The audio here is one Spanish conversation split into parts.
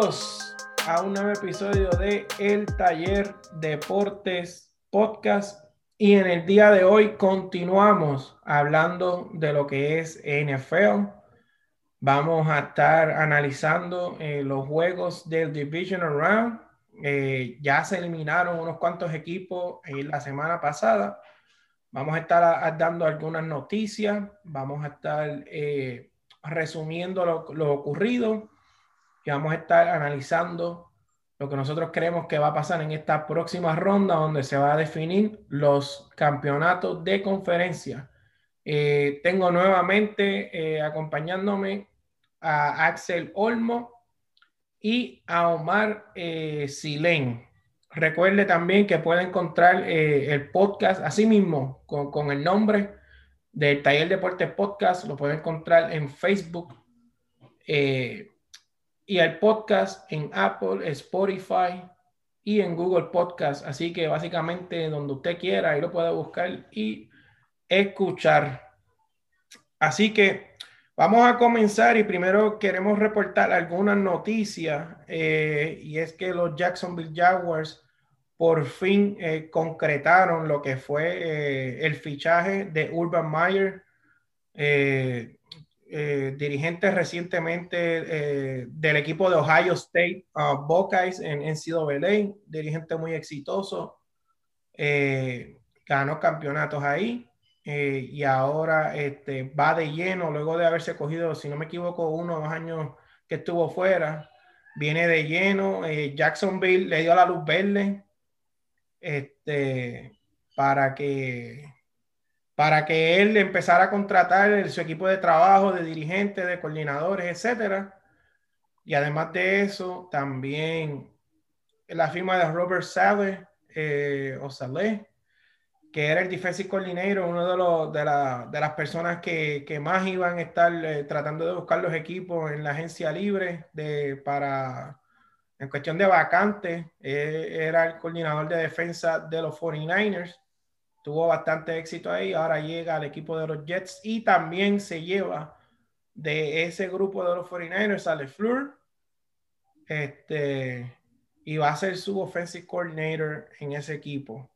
A un nuevo episodio de El Taller Deportes Podcast. Y en el día de hoy continuamos hablando de lo que es NFL. Vamos a estar analizando eh, los juegos del Divisional Round. Eh, ya se eliminaron unos cuantos equipos en la semana pasada. Vamos a estar dando algunas noticias. Vamos a estar eh, resumiendo lo ocurrido vamos a estar analizando lo que nosotros creemos que va a pasar en esta próxima ronda donde se va a definir los campeonatos de conferencia. Eh, tengo nuevamente eh, acompañándome a Axel Olmo y a Omar eh, Silén. Recuerde también que puede encontrar el podcast así mismo con, con, el nombre del Taller Deportes Podcast. Lo puede encontrar en Facebook y el podcast en Apple, Spotify y en Google Podcast. Así que básicamente donde usted quiera, ahí lo puede buscar y escuchar. Así que vamos a comenzar y primero queremos reportar algunas noticias eh, y es que los Jacksonville Jaguars por fin eh, concretaron lo que fue eh, el fichaje de Urban Meyer. Eh, dirigente recientemente eh, del equipo de Ohio State uh, Buckeyes en NCAA, dirigente muy exitoso, eh, ganó campeonatos ahí y ahora este, va de lleno, luego de haberse cogido, si no me equivoco, uno o dos años que estuvo fuera, viene de lleno, Jacksonville le dio la luz verde este, para que para que él empezara a contratar su equipo de trabajo, de dirigentes, de coordinadores, etcétera. Y además de eso, también la firma de Robert Saleh, eh, Saleh, que era el defensive coordinator, uno de, los, de, la, de las personas que, que, más iban a estar eh, tratando de buscar los equipos en la agencia libre de, para, en cuestión de vacantes, eh, era el coordinador de defensa de los 49ers tuvo bastante éxito ahí, ahora llega al equipo de los Jets y también se lleva de ese grupo de los 49ers a LeFleur, este, y va a ser su offensive coordinator en ese equipo.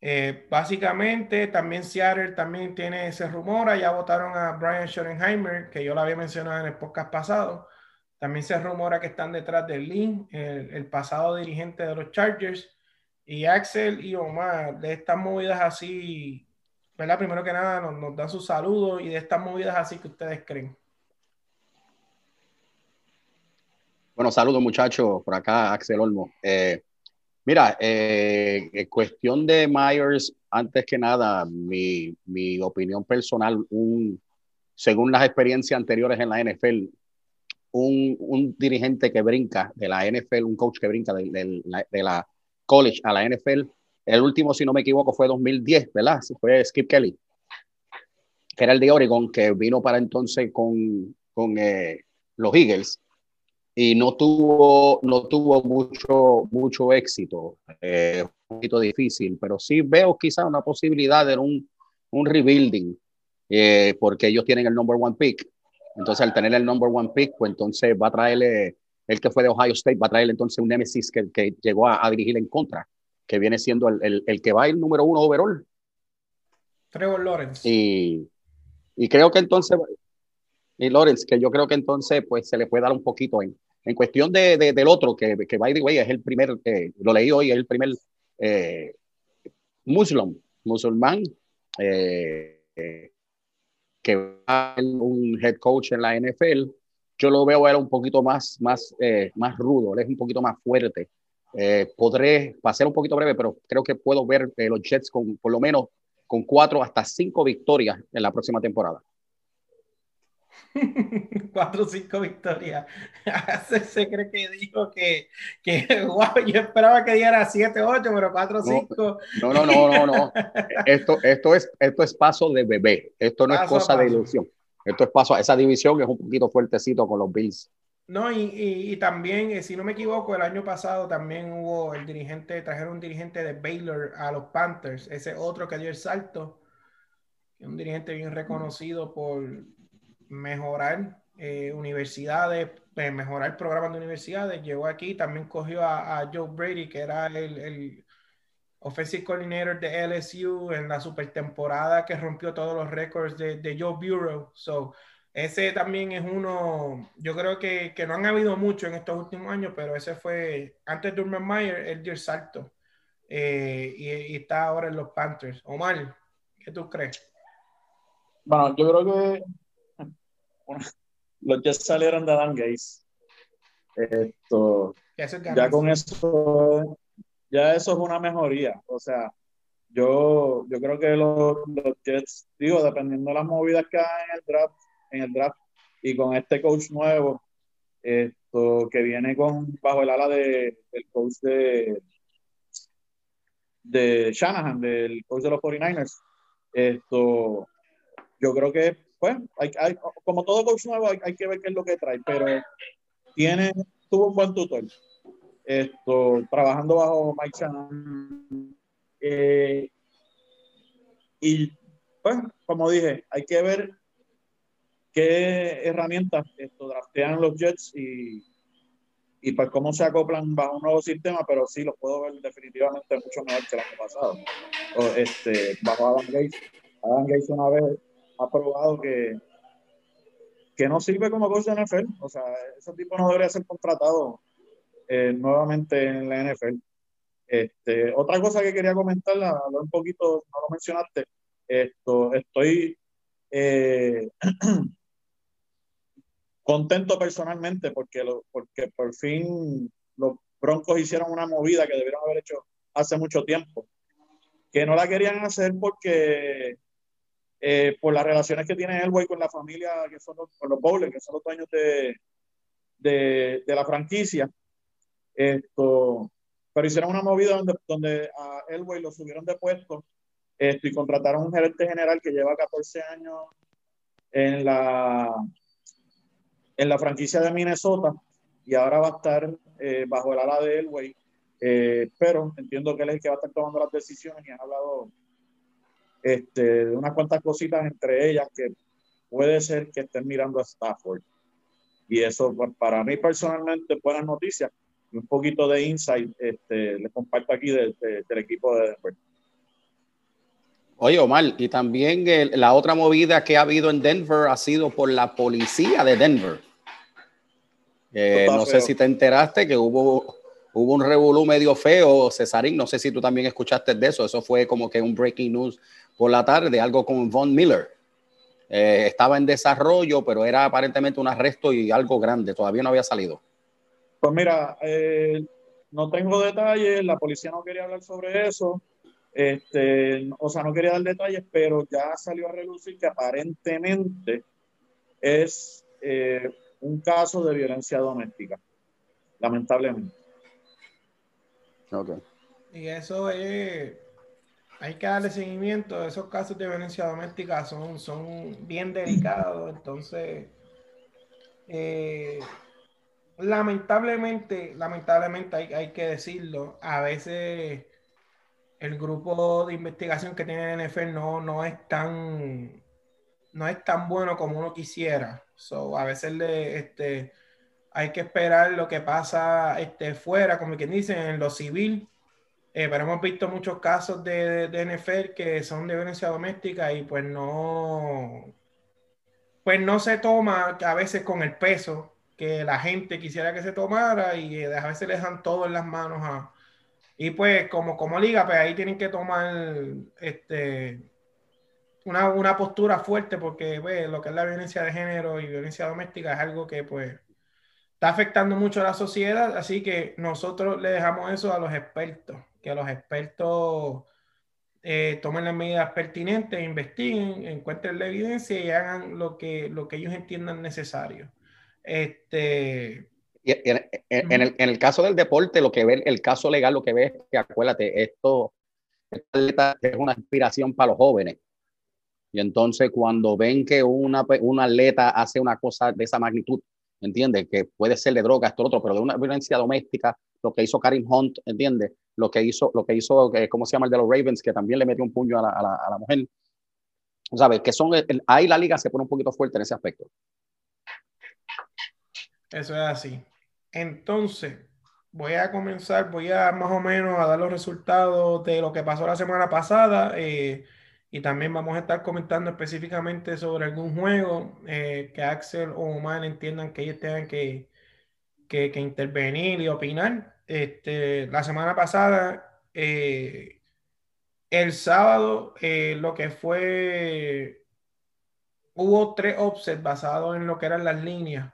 Eh, básicamente, también Seattle también tiene ese rumor. Ya votaron a Brian Schoenheimer, que yo lo había mencionado en el podcast pasado. También se rumora que están detrás de Lynn, el pasado dirigente de los Chargers. Y Axel y Omar, de estas movidas así, ¿verdad? Primero que nada, nos, nos dan sus saludos y de estas movidas así que ustedes creen. Bueno, saludos muchachos, por acá Axel Olmo. Eh, mira, eh, en cuestión de Myers, antes que nada, mi, mi opinión personal, un, según las experiencias anteriores en la NFL, un, un, dirigente que brinca de la NFL, un coach que brinca de, de, de la college a la NFL. El último, si no me equivoco, fue 2010, ¿verdad? Fue Skip Kelly, que era el de Oregon, que vino para entonces con, con eh, los Eagles y no tuvo, no tuvo mucho, mucho éxito. Eh, un poquito difícil, pero sí veo quizá una posibilidad de un, un rebuilding, eh, porque ellos tienen el number one pick. Entonces, al tener el number one pick, pues entonces va a traerle el que fue de Ohio State va a traer entonces un Nemesis que, que llegó a, dirigir en contra, que viene siendo el, el, el, que va el número uno overall. Trevor Lawrence. Y, y creo que entonces, y Lawrence, que yo creo que entonces pues se le puede dar un poquito en, en cuestión de, de, del otro, que, que by the way es el primer, eh, lo leí hoy, es el primer eh, musulmán, eh, que va un head coach en la NFL yo lo veo era un poquito más, más, eh, más rudo, él es un poquito más fuerte. Eh, podré pasar un poquito breve, pero creo que puedo ver eh, los Jets con por lo menos con cuatro hasta cinco victorias en la próxima temporada. cuatro o cinco victorias. se cree que dijo que, que wow, yo esperaba que diera siete, ocho, pero cuatro o cinco. No, no, no, no, no. Esto, esto, es, esto es paso de bebé. Esto no es cosa de ilusión. Esto es paso, esa división es un poquito fuertecito con los Bills. No, y, y, también, eh, si no me equivoco, el año pasado también hubo el dirigente, trajeron un dirigente de Baylor a los Panthers, ese otro que dio el salto, un dirigente bien reconocido por mejorar eh, universidades pues, mejorar programas de universidades. Llegó aquí, también cogió a, Joe Brady, que era el, offensive coordinator de LSU en la super temporada que rompió todos los récords de, de Joe Bureau. So, ese también es uno, yo creo que, que, no han habido mucho en estos últimos años, pero ese fue, antes de Urban Meyer, el dio el salto. Eh, y, está ahora en los Panthers. Omar, ¿qué tú crees? Bueno, yo creo que los Jets salieron de Adam Gates. Esto, ya con eso, ya eso es una mejoría. O sea, yo, yo creo que los, los Jets, digo, dependiendo de las movidas que hay en el draft, en el draft y con este coach nuevo, esto que viene con bajo el ala de, del coach de, de Shanahan, del coach de los 49ers, esto, yo creo que, pues, hay, como todo coach nuevo, hay, que ver qué es lo que trae, pero tiene, tuvo un buen tutor, esto, trabajando bajo Mike Shanahan, eh, y, pues, como dije, hay que ver qué herramientas esto, draftean los Jets y, y pues cómo se acoplan bajo un nuevo sistema, pero sí los puedo ver definitivamente mucho mejor que el año pasado. O, este, bajo Adam Gates. Adam Gates una vez ha probado que, que no sirve como coach de NFL. O sea, ese tipo no debería ser contratado eh, nuevamente en la NFL. Este, otra cosa que quería comentar, un poquito, no lo mencionaste, esto, estoy eh, contento personalmente porque, lo, porque por fin los Broncos hicieron una movida que debieron haber hecho hace mucho tiempo, que no la querían hacer porque eh, por las relaciones que tiene Elway con la familia, que son los, con los Bowlers, que son los dueños de, de, la franquicia. Esto, pero hicieron una movida donde, donde a Elway lo subieron de puesto esto, y contrataron un gerente general que lleva 14 años en la, en la franquicia de Minnesota y ahora va a estar eh, bajo el ala de Elway. Eh, pero entiendo que él es el que va a estar tomando las decisiones y han hablado este, de unas cuantas cositas entre ellas que puede ser que estén mirando a Stafford. Y eso, pues, para mí personalmente, buenas noticias. Un poquito de insight este, les comparto aquí del equipo de Denver. Oye, Omar, y también la otra movida que ha habido en Denver ha sido por la policía de Denver. Eh, no sé si te enteraste que hubo, hubo un revolú medio feo, Cesarín, no sé si tú también escuchaste de eso, eso fue como que un breaking news por la tarde, algo con Von Miller. Eh, estaba en desarrollo, pero era aparentemente un arresto y algo grande, todavía no había salido. Pues mira, eh, no tengo detalles, la policía no quería hablar sobre eso. Este, o sea, no quería dar detalles, pero ya salió a relucir que aparentemente es eh, un caso de violencia doméstica, lamentablemente. Okay. Y eso es, hay que darle seguimiento, esos casos de violencia doméstica son, son bien delicados, entonces, eh, lamentablemente, lamentablemente hay, hay que decirlo, a veces el grupo de investigación que tiene el NFL no, no es tan no es tan bueno como uno quisiera. So, a veces le, este, hay que esperar lo que pasa este, fuera, como quien dice, en lo civil. Eh, pero hemos visto muchos casos de, de, NFL que son de violencia doméstica y pues no, pues no se toma a veces con el peso que la gente quisiera que se tomara y eh, a veces le dejan todo en las manos y pues como, como liga, pues ahí tienen que tomar este, una, postura fuerte porque pues, lo que es la violencia de género y violencia doméstica es algo que pues está afectando mucho a la sociedad, así que nosotros le dejamos eso a los expertos, que los expertos eh, tomen las medidas pertinentes, investiguen, encuentren la evidencia y hagan lo que, lo que ellos entiendan necesario. Este, en, el, en, el, caso del deporte, lo que ve, el caso legal, lo que ve es que, acuérdate, esto es una inspiración para los jóvenes. Y entonces cuando ven que una, una atleta hace una cosa de esa magnitud, ¿entiendes? Que puede ser de droga, esto, otro, pero de una violencia doméstica, lo que hizo Karim Hunt, ¿entiendes? Lo que hizo, lo que hizo, eh, ¿cómo se llama el de los Ravens? Que también le metió un puño a la, a la, a la mujer. ¿Sabes? Que son, ahí la liga se pone un poquito fuerte en ese aspecto. Eso es así. Entonces, voy a comenzar, voy a más o menos a dar los resultados de lo que pasó la semana pasada eh, y también vamos a estar comentando específicamente sobre algún juego eh, que Axel o Omar entiendan que ellos tengan que, que, intervenir y opinar. Este, la semana pasada, eh, el sábado, lo que fue, hubo tres offsets basados en lo que eran las líneas.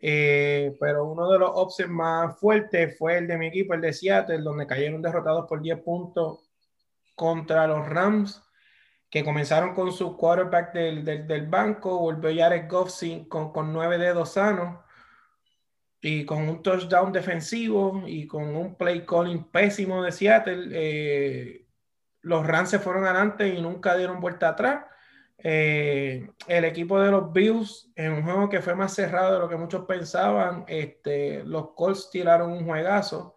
Eh, pero uno de los offsets más fuertes fue el de mi equipo, el de Seattle, donde cayeron derrotados por 10 puntos contra los Rams, que comenzaron con su quarterback del, del, banco, volvió Jared Goff con, con nueve dedos sanos y con un touchdown defensivo y con un play calling pésimo de Seattle. Eh, los Rams se fueron adelante y nunca dieron vuelta atrás. Eh, el equipo de los Bills, en un juego que fue más cerrado de lo que muchos pensaban, este, los Colts tiraron un juegazo,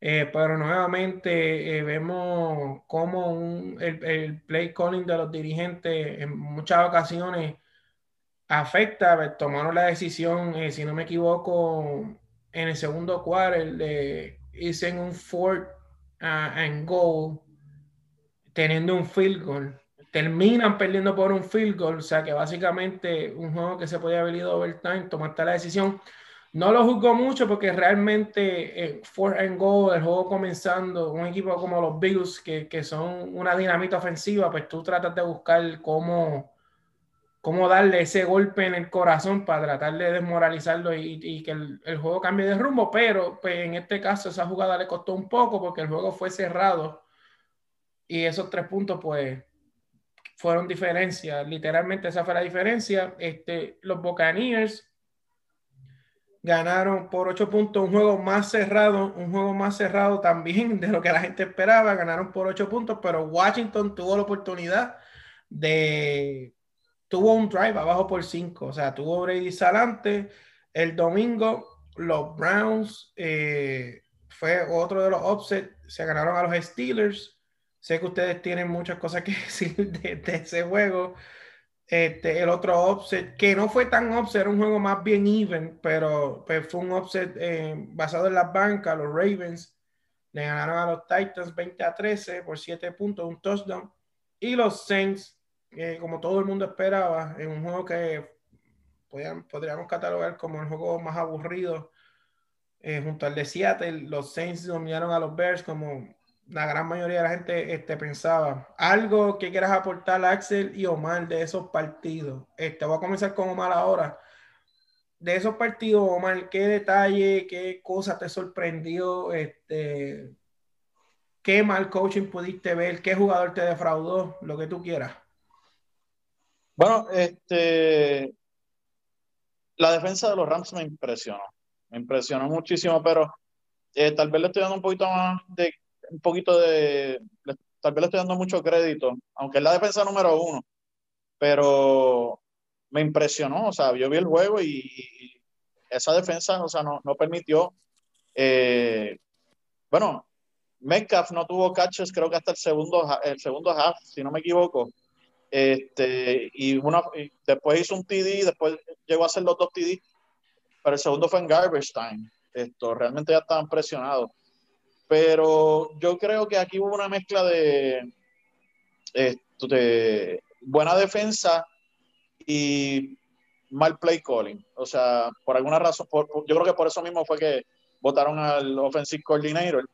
eh, pero nuevamente eh, vemos cómo el, play calling de los dirigentes en muchas ocasiones afecta, tomaron la decisión, si no me equivoco, en el segundo cuarto de irse un fourth and goal, teniendo un field goal terminan perdiendo por un field goal, o sea que básicamente un juego que se podía haber ido overtime, tomaste la decisión. No lo juzgo mucho porque realmente eh, and goal, el juego comenzando, un equipo como los Bills, que, que, son una dinamita ofensiva, pues tú tratas de buscar cómo, cómo darle ese golpe en el corazón para tratar de desmoralizarlo y, y que el, el, juego cambie de rumbo, pero pues, en este caso esa jugada le costó un poco porque el juego fue cerrado y esos tres puntos pues fueron diferencias. Literalmente esa fue la diferencia. Este, los Buccaneers ganaron por ocho puntos un juego más cerrado, un juego más cerrado también de lo que la gente esperaba. Ganaron por ocho puntos, pero Washington tuvo la oportunidad de... Tuvo un drive abajo por cinco, o sea, tuvo Brady Salante. El domingo, los Browns eh, fue otro de los offsets, se ganaron a los Steelers Sé que ustedes tienen muchas cosas que decir de, ese juego. Este, el otro offset, que no fue tan offset, era un juego más bien even, pero pues, fue un offset eh, basado en las bancas. Los Ravens le ganaron a los Titans 20 a 13 por 7 puntos, un touchdown. Y los Saints, como todo el mundo esperaba, en un juego que podríamos catalogar como el juego más aburrido eh, junto al de Seattle, los Saints dominaron a los Bears como la gran mayoría de la gente este, pensaba. Algo que quieras aportar, Axel y Omar, de esos partidos. Este, voy a comenzar con Omar ahora. De esos partidos, Omar, ¿qué detalle, qué cosa te sorprendió? Este, ¿Qué mal coaching pudiste ver? ¿Qué jugador te defraudó? Lo que tú quieras. Bueno, este, la defensa de los Rams me impresionó. Me impresionó muchísimo, pero eh, tal vez le estoy dando un poquito más de un poquito de, tal vez le estoy dando mucho crédito, aunque es la defensa número uno, pero me impresionó, o sea, yo vi el juego y, esa defensa, o sea, no, no permitió, eh, bueno, Metcalf no tuvo catches, creo que hasta el segundo, el segundo half, si no me equivoco. Este, y, una, después hizo un TD, después llegó a hacer los dos TD, pero el segundo fue en garbage time. Esto, realmente ya estaban presionados. Pero yo creo que aquí hubo una mezcla de, de buena defensa y mal play calling. O sea, por alguna razón, yo creo que por eso mismo fue que votaron al offensive coordinator.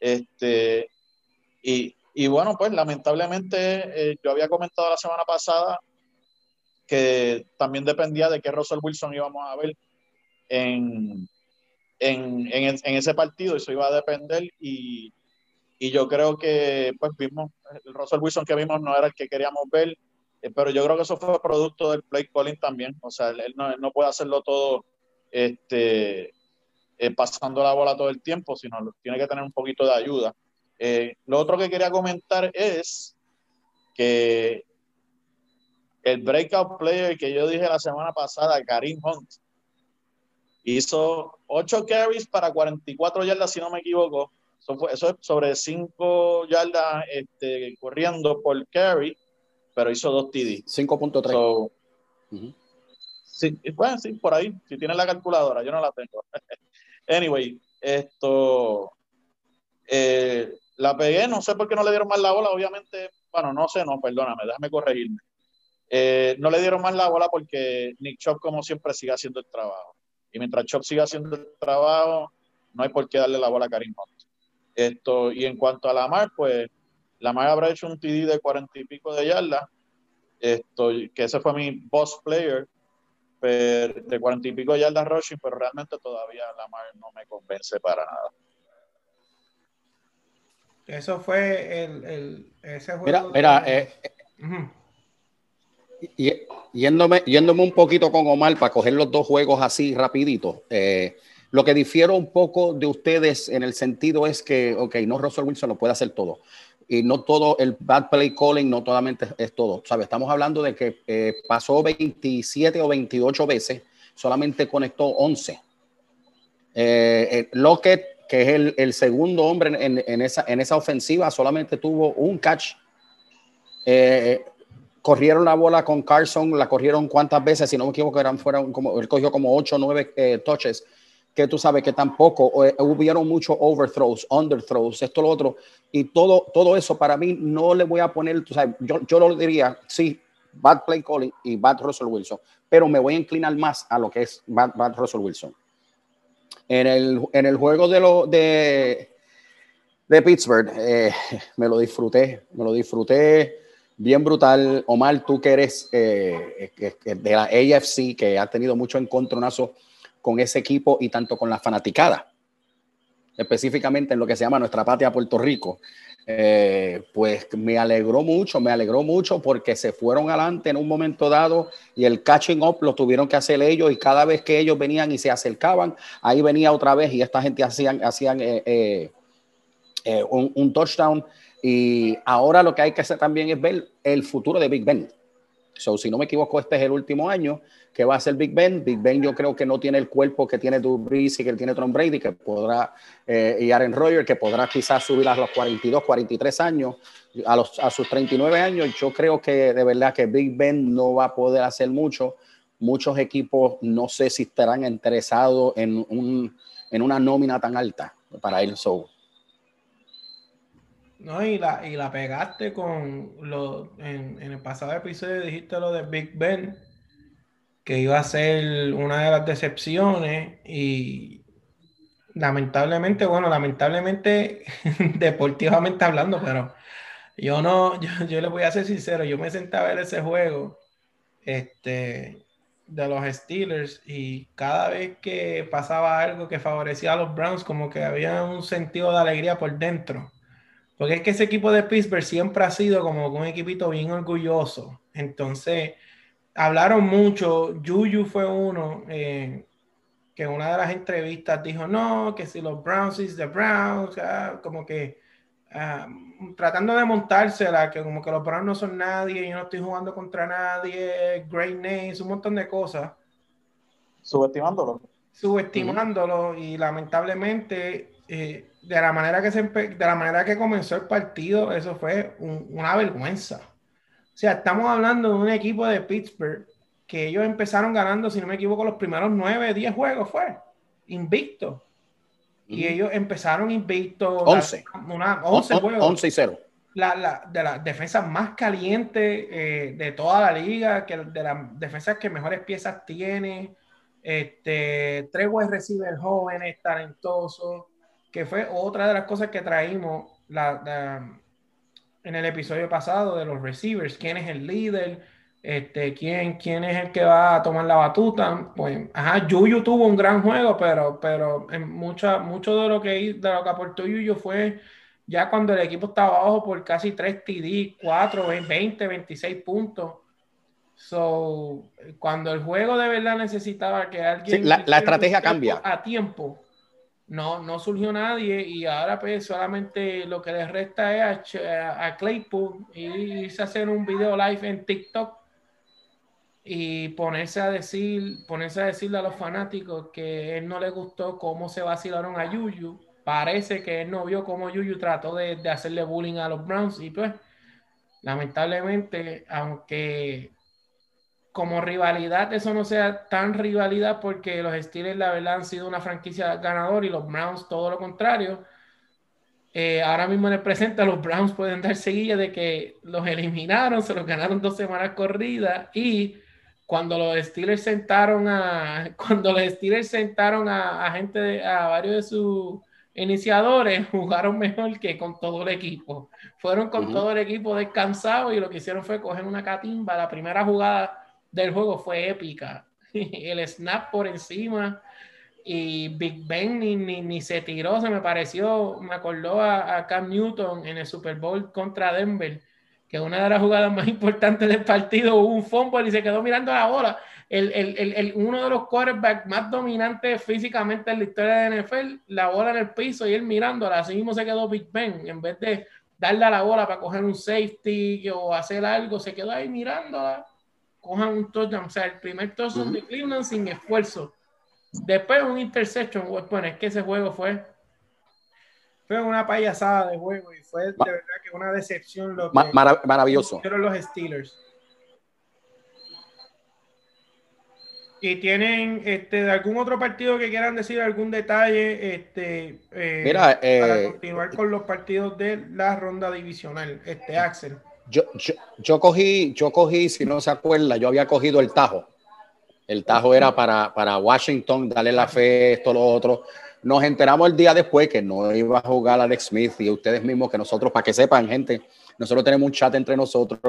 Este, y, y bueno, pues lamentablemente eh, yo había comentado la semana pasada que también dependía de qué Russell Wilson íbamos a ver en, en, en, en, ese partido, eso iba a depender y, y, yo creo que pues vimos, el Russell Wilson que vimos no era el que queríamos ver, eh, pero yo creo que eso fue producto del play calling también, o sea, él, no, no, puede hacerlo todo este, eh, pasando la bola todo el tiempo, sino tiene que tener un poquito de ayuda. Eh, lo otro que quería comentar es que el breakout player que yo dije la semana pasada, Karim Hunt, Hizo 8 carries para 44 yardas, si no me equivoco. Eso, es sobre 5 yardas este, corriendo por carry, pero hizo 2 TD. 5.3. Sí, bueno, sí, por ahí, si tienes la calculadora, yo no la tengo. anyway, esto, eh, la pegué, no sé por qué no le dieron más la bola, obviamente, bueno, no sé, no, perdóname, déjame corregirme. Eh, no le dieron más la bola porque Nick Chop, como siempre, sigue haciendo el trabajo. Y mientras Chop siga haciendo el trabajo, no hay por qué darle la bola a Karim Hunt. Esto, y en cuanto a Lamar, pues Lamar habrá hecho un TD de cuarenta y pico de yardas, esto, que ese fue mi boss player, pero, de cuarenta y pico de yardas rushing, pero realmente todavía Lamar no me convence para nada. Eso fue el, el ese juego. Mira, mira eh, y, yéndome, yéndome un poquito con Omar para coger los dos juegos así rapidito. Eh, lo que difiero un poco de ustedes en el sentido es que, ok, no Russell Wilson lo puede hacer todo. Y no todo el bad play calling, no totalmente es todo. ¿Sabe? Estamos hablando de que eh, pasó 27 o 28 veces, solamente conectó 11. Eh, Lockett, que es el, el segundo hombre en, en, esa, en esa ofensiva, solamente tuvo un catch. Eh, corrieron la bola con Carson, la corrieron cuántas veces, si no me equivoco, eran, fueron como, él cogió como 8 o 9 eh, touches, que tú sabes que tampoco eh, hubieron muchos overthrows, underthrows, esto, lo otro, y todo, todo eso para mí no le voy a poner, tú sabes, yo, yo lo diría, sí, bad play calling y bad Russell Wilson, pero me voy a inclinar más a lo que es bad, bad Russell Wilson. En el, en el juego de, lo, de, de Pittsburgh, eh, me lo disfruté, me lo disfruté bien brutal. Omar, tú que eres eh, de la AFC, que ha tenido mucho encontronazo con ese equipo y tanto con la fanaticada, específicamente en lo que se llama nuestra patria Puerto Rico. Eh, pues me alegró mucho, me alegró mucho porque se fueron adelante en un momento dado y el catching up lo tuvieron que hacer ellos y cada vez que ellos venían y se acercaban, ahí venía otra vez y esta gente hacían, hacían eh, un touchdown y ahora lo que hay que hacer también es ver el futuro de Big Ben. So, si no me equivoco, este es el último año que va a ser Big Ben. Big Ben yo creo que no tiene el cuerpo que tiene Drew y que tiene Tom Brady, que podrá, eh, y Aaron Rodgers, que podrá quizás subir a los 42, 43 años, a, los, a sus 39 años. Yo creo que de verdad que Big Ben no va a poder hacer mucho. Muchos equipos no sé si estarán interesados en, un, en una nómina tan alta para él. So, no, y la, y la pegaste con lo en, el pasado episodio dijiste lo de Big Ben, que iba a ser una de las decepciones y lamentablemente, bueno, lamentablemente deportivamente hablando, pero yo no, yo, yo le voy a ser sincero, yo me senté a ver ese juego este, de los Steelers y cada vez que pasaba algo que favorecía a los Browns, como que había un sentido de alegría por dentro porque es que ese equipo de Pittsburgh siempre ha sido como un equipito bien orgulloso. Entonces, hablaron mucho. Juju fue uno eh, que en una de las entrevistas dijo, no, que si los Browns es the Browns, como que ah, tratando de montársela, que como que los Browns no son nadie, yo no estoy jugando contra nadie, great names, un montón de cosas. Subestimándolo. Subestimándolo y lamentablemente eh, de la manera que se de la manera que comenzó el partido, eso fue una vergüenza. O sea, estamos hablando de un equipo de Pittsburgh que ellos empezaron ganando, si no me equivoco, los primeros nueve, diez juegos fue invicto. Y ellos empezaron invicto. 11. Una, 11 juegos. 11 y 0. La, la, de las defensas más calientes eh, de toda la liga, que de las defensas que mejores piezas tiene. Este, tres wide receivers jóvenes, talentosos que fue otra de las cosas que traímos la, en el episodio pasado de los receivers, quién es el líder, este, quién, quién es el que va a tomar la batuta. Pues, ajá, Yuyu tuvo un gran juego, pero, pero en mucha, mucho de lo que de lo que aportó Yuyu fue ya cuando el equipo estaba abajo por casi 3 TD, 4, 20, 26 puntos. So, cuando el juego de verdad necesitaba que alguien... la, la estrategia cambia. A tiempo no, no surgió nadie y ahora pues solamente lo que les resta es a, a Claypool irse a hacer un video live en TikTok y ponerse a decir, ponerse a decirle a los fanáticos que él no le gustó cómo se vacilaron a Yuyu. Parece que él no vio cómo Yuyu trató de, de hacerle bullying a los Browns y pues lamentablemente, aunque como rivalidad, eso no sea tan rivalidad porque los Steelers, la verdad, han sido una franquicia ganadora y los Browns todo lo contrario. Eh, ahora mismo en el presente, los Browns pueden dar seguida de que los eliminaron, se los ganaron dos semanas corridas y cuando los Steelers sentaron a cuando los Steelers sentaron a, gente a varios de sus iniciadores jugaron mejor que con todo el equipo. Fueron con todo el equipo descansado y lo que hicieron fue coger una catimba. La primera jugada del juego fue épica. el snap por encima y Big Ben ni, ni, se tiró, se me pareció, me acordó a, a, Cam Newton en el Super Bowl contra Denver, que una de las jugadas más importantes del partido hubo un fumble y se quedó mirando la bola. El, el, el, uno de los quarterbacks más dominantes físicamente en la historia de NFL, la bola en el piso y él mirándola, así mismo se quedó Big Ben, en vez de darle a la bola para coger un safety o hacer algo, se quedó ahí mirándola, cojan un touchdown, o sea, el primer touchdown de Cleveland sin esfuerzo. Después un interception, bueno, es que ese juego fue fue una payasada de juego y fue de verdad que una decepción lo que maravilloso. Fueron los Steelers. ¿Y tienen este, algún otro partido que quieran decir, algún detalle este, eh, para eh, continuar con los partidos de la ronda divisional? Este, Axel. Yo, yo, cogí, yo cogí, si no se acuerda, yo había cogido el Tajo. El Tajo era para, para Washington, darle la fe, esto, lo otro. Nos enteramos el día después que no iba a jugar Alex Smith y ustedes mismos que nosotros, para que sepan, gente, nosotros tenemos un chat entre nosotros,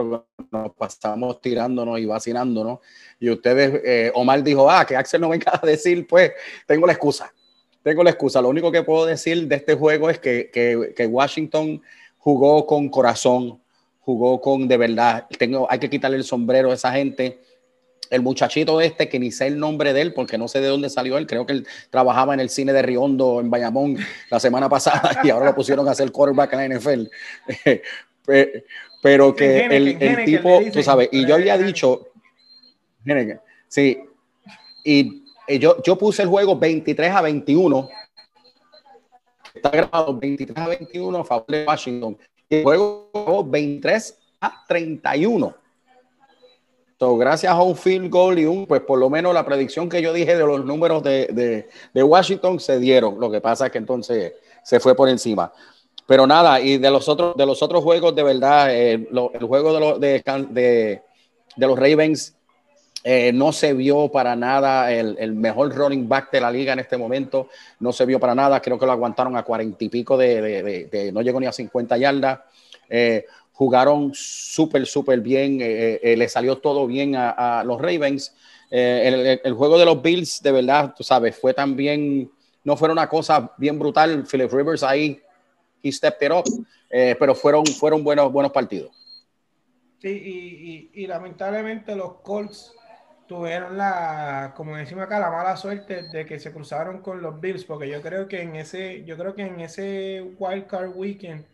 nos pasamos tirándonos y vacinándonos. Y ustedes, eh, Omar dijo, ah, que Axel no venga a decir, pues tengo la excusa. Tengo la excusa. Lo único que puedo decir de este juego es que, que, Washington jugó con corazón, jugó con de verdad. Tengo, hay que quitarle el sombrero a esa gente el muchachito este, que ni sé el nombre de él, porque no sé de dónde salió él, creo que él trabajaba en el cine de Riondo en Bayamón la semana pasada y ahora lo pusieron a hacer quarterback en la NFL. pero que el, tipo, tú sabes, y yo había dicho, sí, y, yo, yo puse el juego 23 a 21, está grabado 23 a 21 a favor de Washington, el juego 23 a 31. So, gracias a un field goal y un, pues por lo menos la predicción que yo dije de los números de, de Washington se dieron. Lo que pasa es que entonces se fue por encima. Pero nada, y de los otros, de los otros juegos, de verdad, eh, el juego de, los de, de, los Ravens eh, no se vio para nada el, el, mejor running back de la liga en este momento. No se vio para nada. Creo que lo aguantaron a cuarenta y pico de, no llegó ni a 50 yardas. Eh, jugaron súper, súper bien. le salió todo bien a, los Ravens. El, juego de los Bills, de verdad, tú sabes, fue también, no fue una cosa bien brutal. Philip Rivers ahí he stepped it up, eh, pero fueron, fueron buenos, buenos partidos. Sí, y, lamentablemente los Colts tuvieron la, como decimos acá, la mala suerte de que se cruzaron con los Bills, porque yo creo que en ese, yo creo que en ese wild card weekend,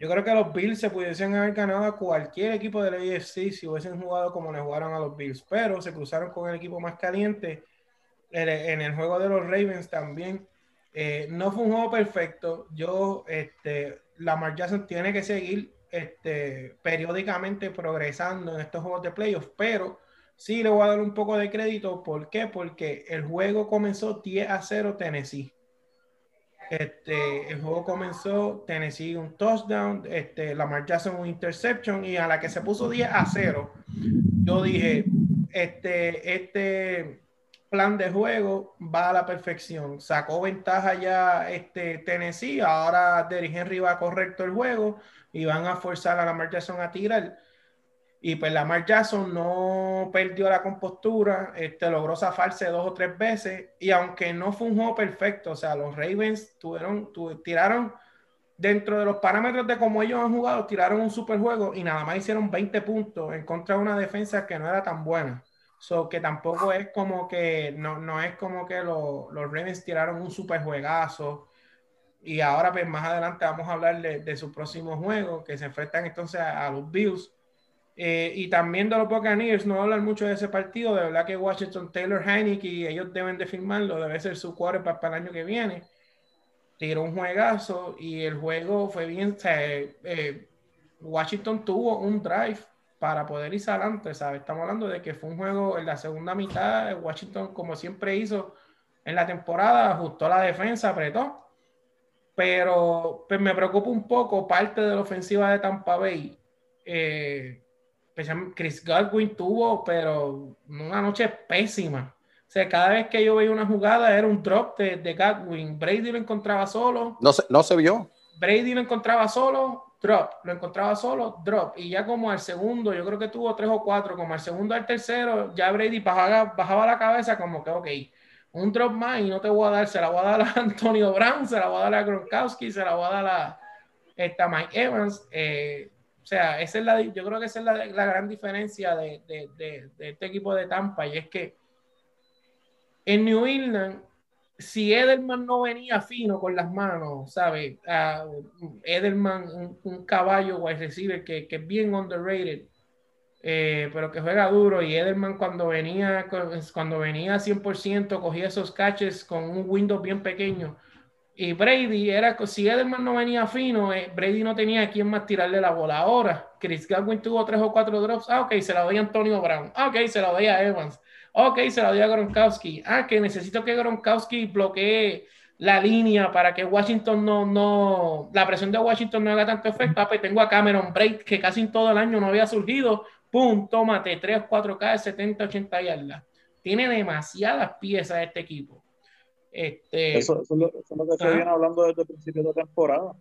yo creo que los Bills se pudiesen haber ganado a cualquier equipo de la AFC si hubiesen jugado como le jugaron a los Bills, pero se cruzaron con el equipo más caliente en el juego de los Ravens también eh, no fue un juego perfecto. Yo, este, Lamar Jackson tiene que seguir este, periódicamente progresando en estos juegos de playoffs, pero sí le voy a dar un poco de crédito. ¿Por qué? Porque el juego comenzó 10 a 0 Tennessee. Este, el juego comenzó Tennessee un touchdown, este, Lamar Jackson un interception y a la que se puso 10 a 0, yo dije, este, este, plan de juego va a la perfección. Sacó ventaja ya este Tennessee, ahora Derrick Henry va correcto el juego y van a forzar a Lamar Jackson a tirar. Y pues Lamar Jackson no perdió la compostura, este, logró zafarse dos o tres veces y aunque no fue un juego perfecto, o sea, los Ravens tuvieron, tiraron dentro de los parámetros de cómo ellos han jugado, tiraron un super juego y nada más hicieron 20 puntos en contra de una defensa que no era tan buena. So que tampoco es como que, no, no es como que los Ravens tiraron un super juegazo. Y ahora, pues más adelante vamos a hablar de, de su próximo juego, que se enfrentan entonces a, los Bills. Eh, y también de los Buccaneers, no hablar mucho de ese partido, de verdad que Washington Taylor Heineke ellos deben de firmarlo, debe ser su quarterback para el año que viene. Tiró un juegazo y el juego fue bien. Eh, Washington tuvo un drive para poder irse adelante, ¿sabes? Estamos hablando de que fue un juego en la segunda mitad, Washington, como siempre hizo en la temporada, ajustó la defensa, apretó, pero pues, me preocupa un poco parte de la ofensiva de Tampa Bay. Eh, Chris Godwin tuvo, pero una noche pésima. O sea, cada vez que yo veía una jugada era un drop de, de Godwin. Brady lo encontraba solo. No se, no se vio. Brady lo encontraba solo, drop, lo encontraba solo, drop. Y ya como al segundo, yo creo que tuvo tres o cuatro, como al segundo al tercero, ya Brady bajaba, bajaba la cabeza como que, ok, un drop más y no te voy a dar, se la voy a dar a Antonio Brown, se la voy a dar a Gronkowski, se la voy a dar a esta Mike Evans. Eh, o sea, esa es la, yo creo que esa es la, la gran diferencia de, de, de, de, este equipo de Tampa y es que en New England si Edelman no venía fino con las manos, ¿sabes? Uh, Edelman, un, un, caballo wide receiver que, que es bien underrated, eh, pero que juega duro. Y Edelman cuando venía, cuando venía 100%, cogía esos catches con un window bien pequeño. Y Brady era, si Edelman no venía fino, eh, Brady no tenía a quién más tirarle la bola. Ahora, Chris Godwin tuvo tres o cuatro drops. Ah, ok, se la doy a Antonio Brown. Ah, ok, se la doy a Evans. Ok, se la doy a Gronkowski. Ah, que necesito que Gronkowski bloquee la línea para que Washington no, no, la presión de Washington no haga tanto efecto. Ah, pues tengo a Cameron Braid, que casi en todo el año no había surgido. Pum, tómate 3, 4K, 70, 80 yardas. Tiene demasiadas piezas este equipo. Este, eso, eso, es lo, eso, es lo, que se viene hablando desde el principio de temporada.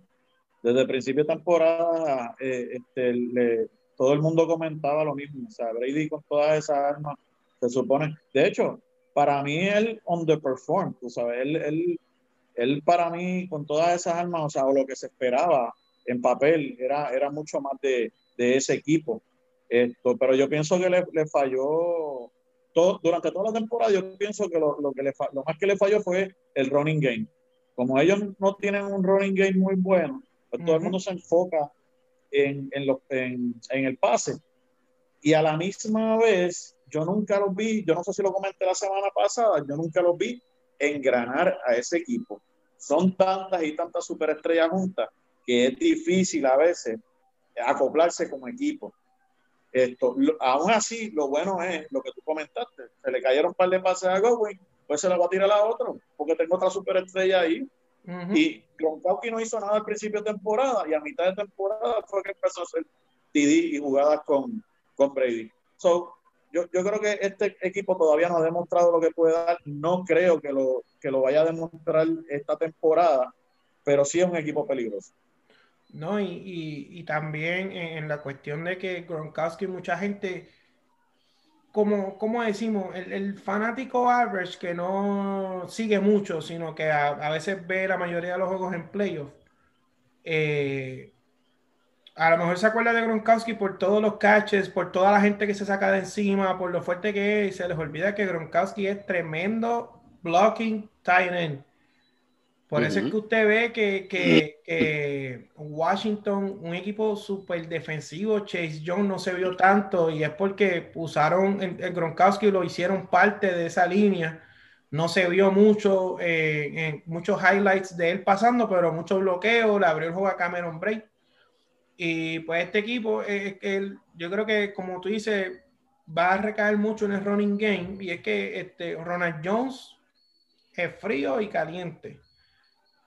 Desde el principio de temporada, eh, este, le, todo el mundo comentaba lo mismo. O sea, Brady con todas esas armas se supone. De hecho, para mí él underperformed, tú sabes, él, él, él para mí con todas esas armas, o sea, o lo que se esperaba en papel era, era mucho más de, de ese equipo. Esto, pero yo pienso que le, le falló todo, durante toda la temporada, yo pienso que lo, lo que le, lo más que le falló fue el running game. Como ellos no tienen un running game muy bueno, pues uh -huh. todo el mundo se enfoca en, en, lo, en, en el pase. Y a la misma vez, yo nunca los vi, yo no sé si lo comenté la semana pasada, yo nunca los vi engranar a ese equipo. Son tantas y tantas superestrellas juntas que es difícil a veces acoplarse como equipo. Esto, lo, aún así, lo bueno es lo que tú comentaste. Se le cayeron un par de pases a Godwin, pues se la va a tirar a otro, porque tengo otra superestrella ahí. Uh -huh. Y Gronkowski no hizo nada al principio de temporada y a mitad de temporada fue que empezó a hacer TD y jugadas con, con Brady. So, yo, yo, creo que este equipo todavía no ha demostrado lo que puede dar. No creo que lo, que lo vaya a demostrar esta temporada, pero sí es un equipo peligroso. No, y, y, también en la cuestión de que Gronkowski, mucha gente, como, como decimos, el, el, fanático average que no sigue mucho, sino que a, a, veces ve la mayoría de los juegos en playoffs, eh, a lo mejor se acuerda de Gronkowski por todos los catches, por toda la gente que se saca de encima, por lo fuerte que es, y se les olvida que Gronkowski es tremendo blocking tight end. Por uh -huh. eso es que usted ve que, que, que, Washington, un equipo súper defensivo, Chase Young no se vio tanto y es porque usaron el, el Gronkowski y lo hicieron parte de esa línea. No se vio mucho, eh, en muchos highlights de él pasando, pero mucho bloqueo, le abrió el juego a Cameron Break. Y pues este equipo, eh, el, yo creo que como tú dices, va a recaer mucho en el running game y es que este, Ronald Jones es frío y caliente.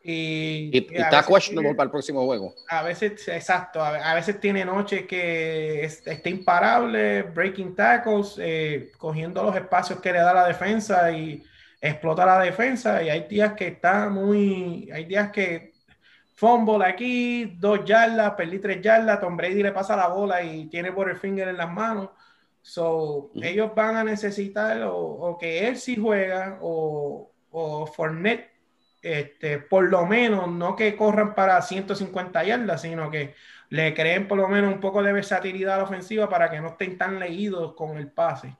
Y, y, y está questionable para el próximo juego. A veces, exacto, a, a veces tiene noches que es, está imparable, breaking tackles, eh, cogiendo los espacios que le da la defensa y explota la defensa. Y hay días que está muy, hay días que fumble aquí, dos yardas, perdí tres yardas, Tom Brady le pasa la bola y tiene Butterfinger en las manos. So, mm. ellos van a necesitar o, o, que él sí juega o, o Fournette este, por lo menos, no que corran para 150 yardas, sino que le creen por lo menos un poco de versatilidad a la ofensiva para que no estén tan leídos con el pase.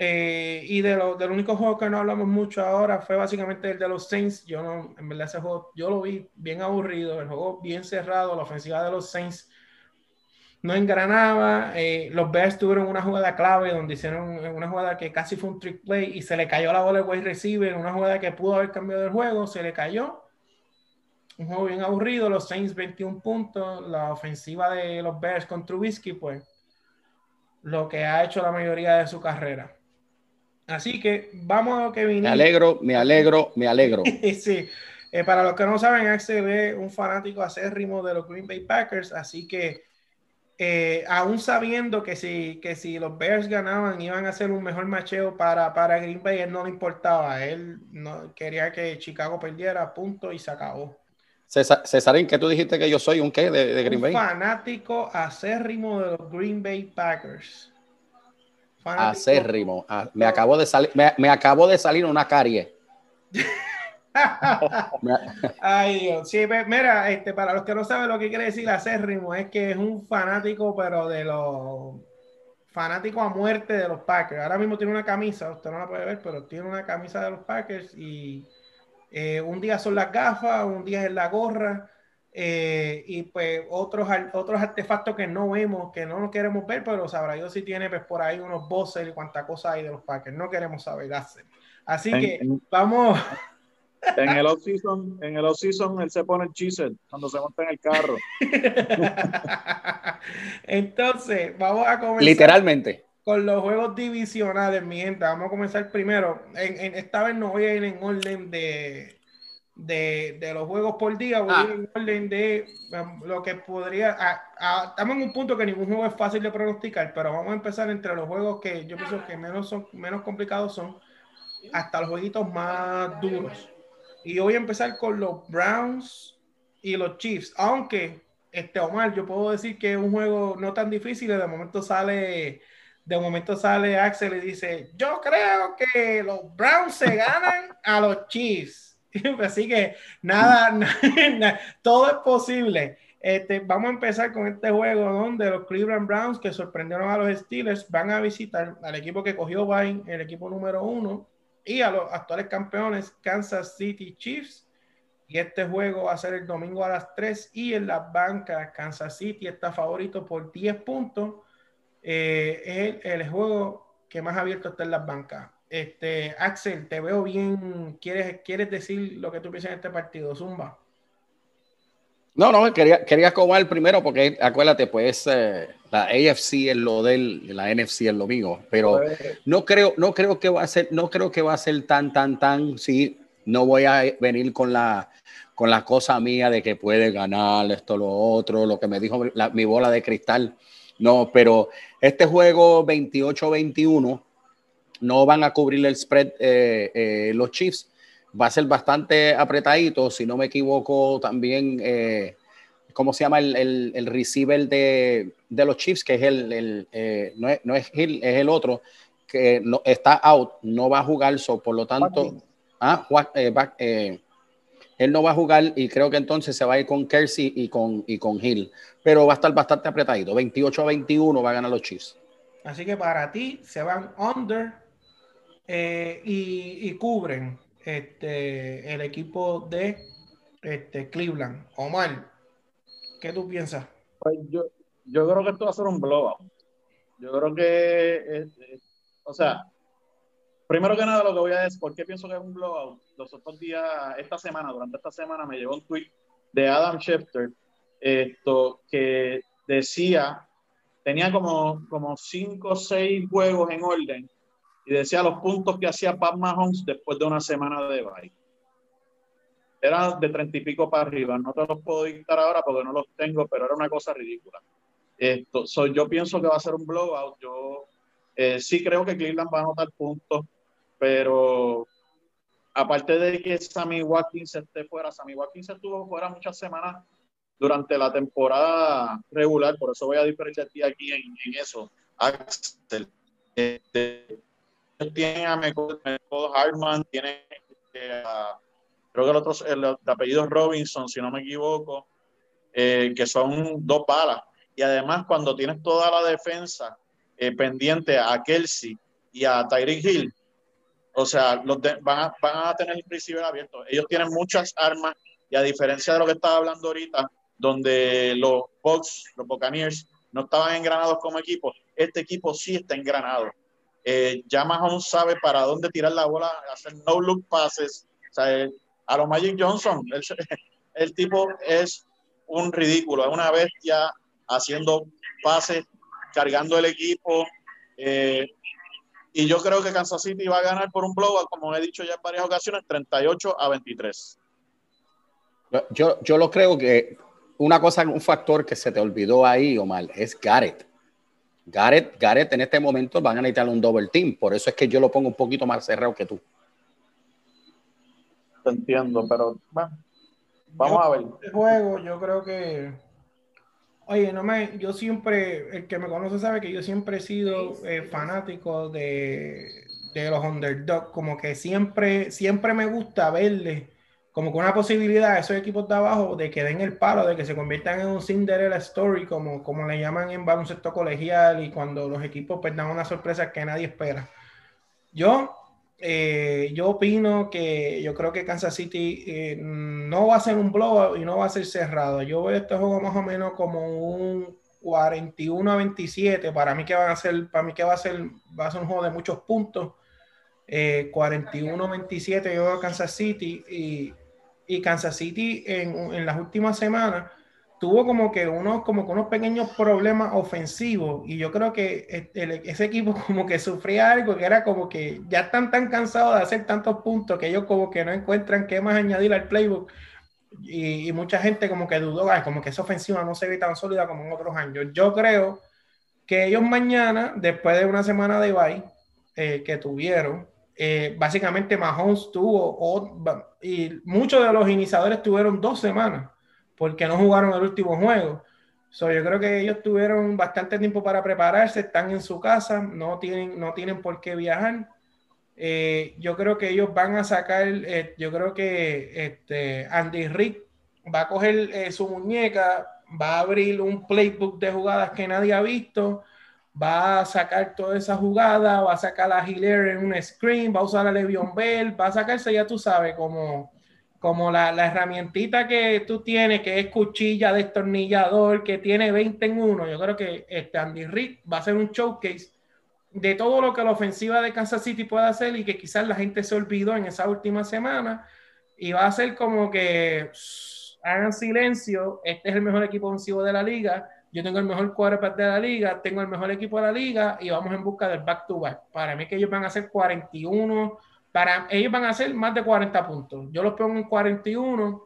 Eh, y de lo, del único juego que no hablamos mucho ahora fue básicamente el de los Saints. Yo no, en verdad ese juego yo lo vi bien aburrido, el juego bien cerrado, la ofensiva de los Saints no engranaba. Eh, los Bears tuvieron una jugada clave donde hicieron una jugada que casi fue un trick play y se le cayó la bola al wide receiver, una jugada que pudo haber cambiado el juego, se le cayó. Un juego bien aburrido, los Saints 21 puntos, la ofensiva de los Bears con Trubisky, pues lo que ha hecho la mayoría de su carrera. Así que vamos a lo que vine. Me alegro, me alegro, me alegro. sí, eh, para los que no saben, Axel es un fanático acérrimo de los Green Bay Packers, así que eh, aún sabiendo que si, que si los Bears ganaban iban a hacer un mejor macheo para, para Green Bay, él no le importaba, él no quería que Chicago perdiera, punto, y se acabó. Cesarín, ¿qué tú dijiste que yo soy un qué de, Green Bay? fanático acérrimo de los Green Bay Packers. Acérrimo. Ah, me, acabo de me, me acabó de salir una carie. Ay, Dios. Sí, mira, este, para los que no saben lo que quiere decir acérrimo, es que es un fanático, pero de los fanáticos a muerte de los Packers. Ahora mismo tiene una camisa, usted no la puede ver, pero tiene una camisa de los Packers y eh, un día son las gafas, un día es la gorra. Eh, y pues otros, otros artefactos que no vemos, que no nos queremos ver, pero sabrá yo si tiene pues por ahí unos bosses y cuánta cosa hay de los Packers. No queremos saber. Así que vamos. En el off-season, en el off-season, él se pone el chisel cuando se monta en el carro. Entonces, vamos a comenzar. Literalmente. Con los juegos divisionales, mi gente. Vamos a comenzar primero. En, esta vez no voy a ir en orden de, de, los juegos por día, voy a ir ah. en orden de um, lo que podría. estamos en un punto que ningún juego es fácil de pronosticar, pero vamos a empezar entre los juegos que yo pienso que menos, son, menos complicados son hasta los jueguitos más duros. Y voy a empezar con los Browns y los Chiefs. Aunque, este Omar, yo puedo decir que es un juego no tan difícil. De momento sale, de momento sale Axel y dice: Yo creo que los Browns se ganan a los Chiefs. Así que nada, todo es posible. Este, vamos a empezar con este juego donde los Cleveland Browns, que sorprendieron a los Steelers, van a visitar al equipo que cogió Vine, el equipo número uno, y a los actuales campeones Kansas City Chiefs. Y este juego va a ser el domingo a las 3 y en las bancas Kansas City está favorito por 10 puntos. Eh, es el, juego que más abierto está en las bancas. Este, Axel, te veo bien. ¿Quieres, ¿Quieres decir lo que tú piensas en este partido? Zumba. No, no, quería, quería comer primero porque acuérdate, pues eh, la AFC es lo del, la NFC es lo mío, pero pues, no creo, no creo que va a ser, no creo que va a ser tan, tan, tan, sí, no voy a venir con la, con la cosa mía de que puede ganar esto, lo otro, lo que me dijo mi bola de cristal, no, pero este juego 28-21 no van a cubrir el spread eh, eh, los Chiefs va a ser bastante apretadito. Si no me equivoco, también, eh, ¿cómo se llama el, el, receiver de, de, los Chiefs? Que es el, eh, no, es, no es Hill, es el otro, que no, está out, no va a jugar, so, por lo tanto, ah, eh, él no va a jugar y creo que entonces se va a ir con Kersey y con, y con Hill, pero va a estar bastante apretadito. 28 a 21 va a ganar los Chiefs. Así que para ti se van under y, y cubren este, el equipo de este, Cleveland. Omar, ¿qué tú piensas? Pues yo, yo creo que esto va a ser un blowout. Yo creo que, o sea, primero que nada lo que voy a decir, ¿por qué pienso que es un blowout? Los otros días, esta semana, durante esta semana me llegó un tweet de Adam Schefter, esto, que decía, tenía como, como cinco o seis juegos en orden y decía los puntos que hacía Pat Mahomes después de una semana de bye. Era de treinta y pico para arriba. No te los puedo dictar ahora porque no los tengo, pero era una cosa ridícula. Esto, yo pienso que va a ser un blowout. Yo eh, sí creo que Cleveland va a anotar puntos, pero aparte de que Sammy Watkins esté fuera, Sammy Watkins estuvo fuera muchas semanas durante la temporada regular, por eso voy a diferenciar aquí en, en eso. Axel, este, tiene a Michael Hartman, tiene eh, creo que el otro, el, apellido Robinson, si no me equivoco, eh, que son dos balas. Y además, cuando tienes toda la defensa eh, pendiente a Kelsey y a Tyreek Hill, o sea, los van, a, van a tener el principio abierto. Ellos tienen muchas armas y a diferencia de lo que estaba hablando ahorita, donde los Bucks, los Buccaneers, no estaban engranados como equipo, este equipo sí está engranado eh, ya Mahomes sabe para dónde tirar la bola, hacer no look passes. O sea, a lo Magic Johnson, el, tipo es un ridículo, es una bestia haciendo pases cargando el equipo. Eh, y yo creo que Kansas City va a ganar por un blowout, como he dicho ya en varias ocasiones, 38 a 23. Yo, yo lo creo que una cosa, un factor que se te olvidó ahí, Omar, es Garrett. Garrett, Garrett en este momento van a necesitar un double team, por eso es que yo lo pongo un poquito más cerrado que tú. Te entiendo, pero bueno, vamos a ver. Este juego, yo creo que Oye, no me, yo siempre, el que me conoce sabe que yo siempre he sido eh, fanático de, de, los underdogs, como que siempre, siempre me gusta verle como con una posibilidad a esos equipos de abajo de que den el palo, de que se conviertan en un Cinderella Story, como, como le llaman en baloncesto colegial y cuando los equipos pues, dan una sorpresa que nadie espera. Yo eh, yo opino que yo creo que Kansas City eh, no va a ser un blowout y no va a ser cerrado. Yo veo este juego más o menos como un 41 a 27. Para mí que van a ser, para mí que va a ser, va a ser un juego de muchos puntos. 41 a 27 yo veo Kansas City y, y Kansas City en, en las últimas semanas tuvo como que unos, como que unos pequeños problemas ofensivos y yo creo que ese equipo como que sufría algo que era como que ya están tan cansados de hacer tantos puntos que ellos como que no encuentran qué más añadir al playbook y, mucha gente como que dudó, como que esa ofensiva no se ve tan sólida como en otros años. Yo creo que ellos mañana, después de una semana de bye eh, que tuvieron, eh, básicamente Mahomes tuvo, y muchos de los iniciadores tuvieron dos semanas porque no jugaron el último juego. So, yo creo que ellos tuvieron bastante tiempo para prepararse, están en su casa, no tienen, no tienen por qué viajar. Eh, yo creo que ellos van a sacar, eh, yo creo que este, Andy Rick va a coger eh, su muñeca, va a abrir un playbook de jugadas que nadie ha visto, va a sacar toda esa jugada, va a sacar a Hiller en un screen, va a usar a Le'Veon Bell, va a sacarse, ya tú sabes, como como la, la, herramientita que tú tienes, que es cuchilla, destornillador, que tiene 20 en uno, yo creo que este Andy Reid va a ser un showcase de todo lo que la ofensiva de Kansas City puede hacer y que quizás la gente se olvidó en esa última semana. Y va a ser como que hagan silencio, este es el mejor equipo ofensivo de la liga, yo tengo el mejor quarterback de la liga, tengo el mejor equipo de la liga y vamos en busca del back to back. Para mí que ellos van a hacer 41 para ellos van a hacer más de 40 puntos. Yo los pongo en 41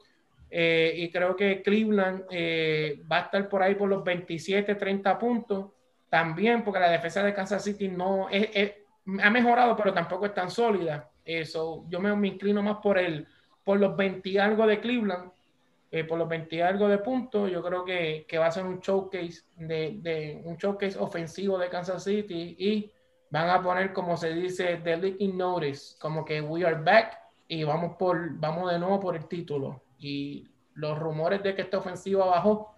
eh, y creo que Cleveland eh, va a estar por ahí por los 27, 30 puntos. También porque la defensa de Kansas City no es, ha mejorado, pero tampoco es tan sólida. Eso, yo me, me, inclino más por el por los 20 y algo de Cleveland, eh, por los 20 y algo de puntos. Yo creo que, que va a ser un showcase de, de, un showcase ofensivo de Kansas City y van a poner, como se dice, the leaking notice, como que we are back y vamos, por, vamos de nuevo por el título. Y los rumores de que esta ofensiva bajó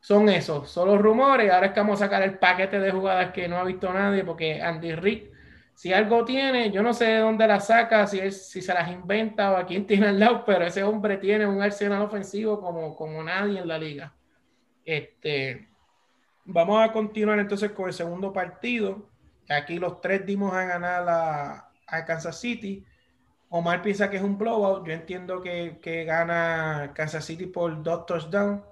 son esos, son los rumores. Ahora es que vamos a sacar el paquete de jugadas que no ha visto nadie, porque Andy Rick, si algo tiene, yo no sé de dónde la saca, si, es, si se las inventa o a quién tiene al lado, pero ese hombre tiene un arsenal ofensivo como, como nadie en la liga. Este, vamos a continuar entonces con el segundo partido Aquí los tres dimos a ganar a, a Kansas City. Omar piensa que es un blowout. Yo entiendo que, que gana Kansas City por dos touchdowns.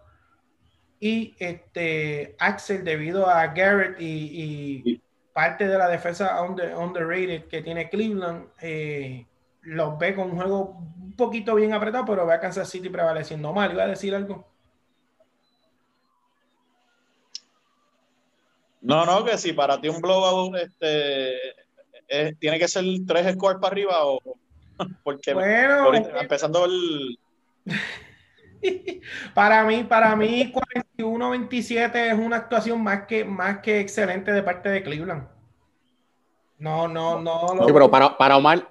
Y este Axel, debido a Garrett y, parte de la defensa underrated que tiene Cleveland, eh, los ve con un juego un poquito bien apretado, pero ve a Kansas City prevaleciendo. Omar, ¿iba a decir algo? No, no, que si para ti un blowout este, tiene que ser tres scores para arriba o porque bueno, empezando el para mí, para mí 41-27 es una actuación más que, más que excelente de parte de Cleveland. No, no, no. Sí, pero para, para Omar,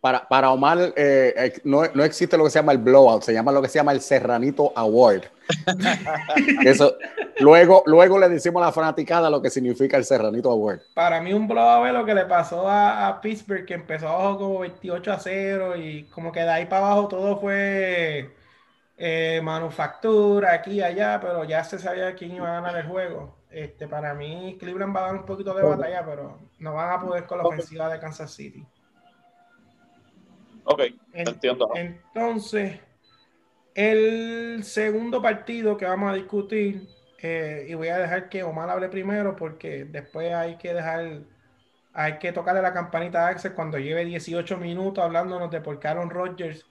para, para Omar eh, eh, no, no, existe lo que se llama el blowout, se llama lo que se llama el Serranito Award. Eso, luego, luego le decimos a la fanaticada lo que significa el Serranito Award. Para mí un blowout es lo que le pasó a, a, Pittsburgh, que empezó abajo como 28 a 0 y como que de ahí para abajo todo fue eh, manufactura, aquí y allá, pero ya se sabía quién iba a ganar el juego. Este, para mí Cleveland va a dar un poquito de batalla, pero no van a poder con la ofensiva de Kansas City. Ok, entiendo. Entonces, el segundo partido que vamos a discutir eh, y voy a dejar que Omar hable primero porque después hay que dejar, hay que tocarle la campanita a Axel cuando lleve 18 minutos hablándonos de por qué Aaron Rodgers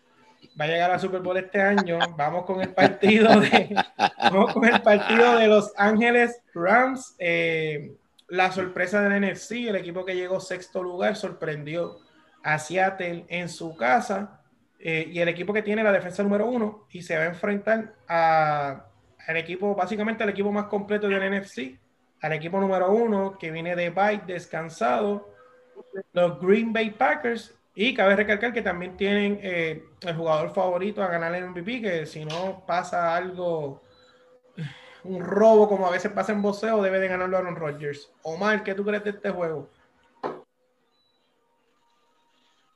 va a llegar a Super Bowl este año. Vamos con el partido de, vamos con el partido de Los Ángeles Rams. Eh, la sorpresa del NFC, el equipo que llegó sexto lugar, sorprendió a Seattle en su casa. Eh, y el equipo que tiene la defensa número uno y se va a enfrentar al equipo, básicamente el equipo más completo del NFC, al equipo número uno que viene de bye descansado, los Green Bay Packers y cabe recalcar que también tienen eh, el jugador favorito a ganar el MVP, que si no pasa algo, un robo como a veces pasa en boxeo, debe de ganarlo Aaron Rodgers. Omar, ¿qué tú crees de este juego?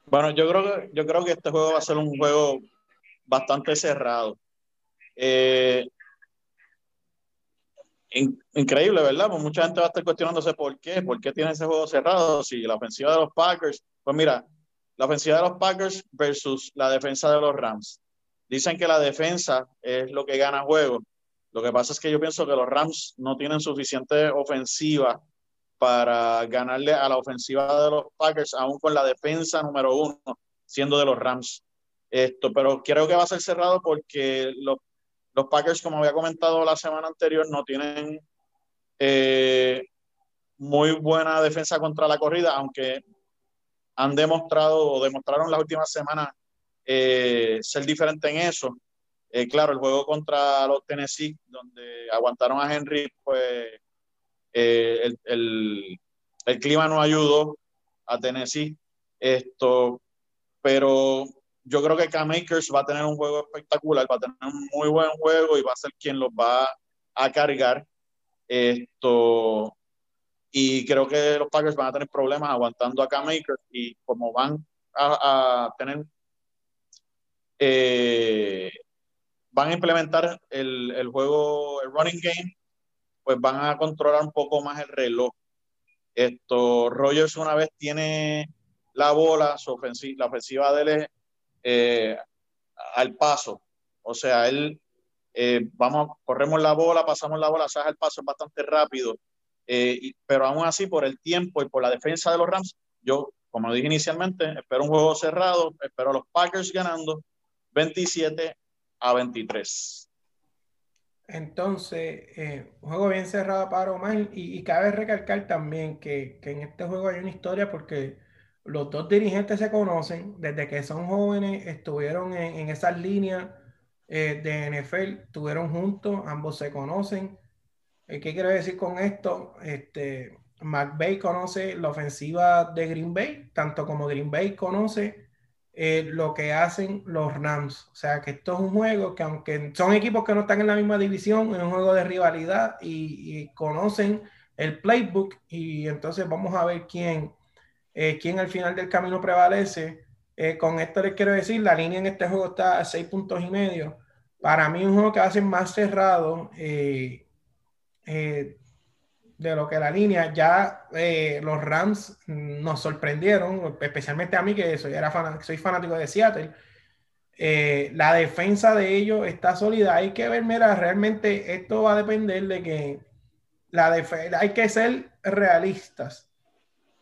Bueno, yo creo que, yo creo que este juego va a ser un juego bastante cerrado. Eh, increíble, ¿verdad? Pues mucha gente va a estar cuestionándose por qué, por qué tiene ese juego cerrado. Si la ofensiva de los Packers, pues mira, la ofensiva de los Packers versus la defensa de los Rams. Dicen que la defensa es lo que gana juego. Lo que pasa es que yo pienso que los Rams no tienen suficiente ofensiva para ganarle a la ofensiva de los Packers, aún con la defensa número uno, siendo de los Rams. Esto, pero creo que va a ser cerrado porque los, los Packers, como había comentado la semana anterior, no tienen eh, muy buena defensa contra la corrida, aunque han demostrado o demostraron las últimas semanas eh, ser diferente en eso. Eh, claro, el juego contra los Tennessee, donde aguantaron a Henry, pues eh, el, el, clima no ayudó a Tennessee. Esto, pero yo creo que K-Makers va a tener un juego espectacular, va a tener un muy buen juego y va a ser quien los va a cargar. Esto, y creo que los Packers van a tener problemas aguantando a Cam Makers y como van a, tener eh, van a implementar el, el, juego, el running game, pues van a controlar un poco más el reloj. Esto, Rogers una vez tiene la bola, su ofensiva, la ofensiva de él eh, al paso. O sea, él, eh, vamos, corremos la bola, pasamos la bola, sabes, el paso es bastante rápido eh, pero aún así, por el tiempo y por la defensa de los Rams, yo, como dije inicialmente, espero un juego cerrado, espero a los Packers ganando 27 a 23. Entonces, eh, un juego bien cerrado para Omar y, cabe recalcar también que, que, en este juego hay una historia porque los dos dirigentes se conocen, desde que son jóvenes estuvieron en, en esas líneas eh, de NFL, estuvieron juntos, ambos se conocen ¿Qué quiero decir con esto? Este, McVay conoce la ofensiva de Green Bay, tanto como Green Bay conoce eh, lo que hacen los Rams. O sea que esto es un juego que aunque son equipos que no están en la misma división, es un juego de rivalidad y, conocen el playbook y entonces vamos a ver quién, eh, quién al final del camino prevalece. Eh, con esto les quiero decir, la línea en este juego está a seis puntos y medio. Para mí un juego que va a ser más cerrado. Eh, de lo que la línea, ya eh, los Rams nos sorprendieron, especialmente a mí que soy, era soy fanático de Seattle. Eh, la defensa de ellos está sólida. Hay que ver, mira, realmente esto va a depender de que la hay que ser realistas.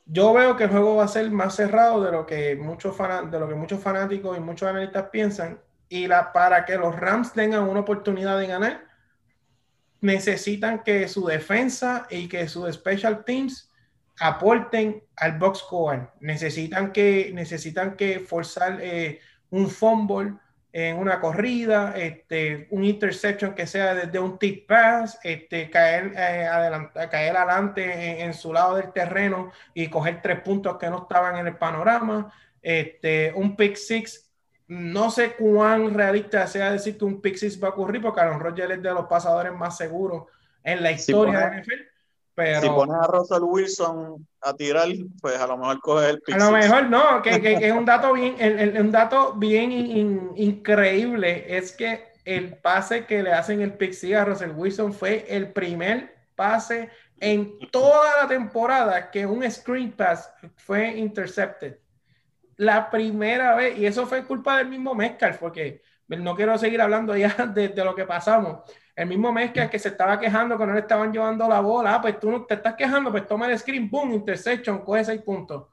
Yo veo que el juego va a ser más cerrado de lo que muchos, de lo que muchos fanáticos y muchos analistas piensan. Y la, para que los Rams tengan una oportunidad de ganar, necesitan que su defensa y que sus special teams aporten al box score. Necesitan que, necesitan que forzar eh, un fumble en una corrida, este, un interception que sea desde un tip pass, este, caer, eh, adelante, caer adelante en, su lado del terreno y coger tres puntos que no estaban en el panorama, este, un pick six no sé cuán realista sea decir que un Pixis va a ocurrir, porque Aaron Rodgers es de los pasadores más seguros en la historia de NFL. Pero, si pones a Russell Wilson a tirar, pues a lo mejor coge el Pixis. A lo mejor no, que, que, es un dato bien, un dato bien increíble es que el pase que le hacen el Pixie a Russell Wilson fue el primer pase en toda la temporada que un screen pass fue intercepted la primera vez, y eso fue culpa del mismo Metcalf, porque no quiero seguir hablando ya de, lo que pasamos. El mismo mes que, se estaba quejando que no le estaban llevando la bola, ah, pues tú no te estás quejando, pues toma el screen, boom, interception, coge seis puntos.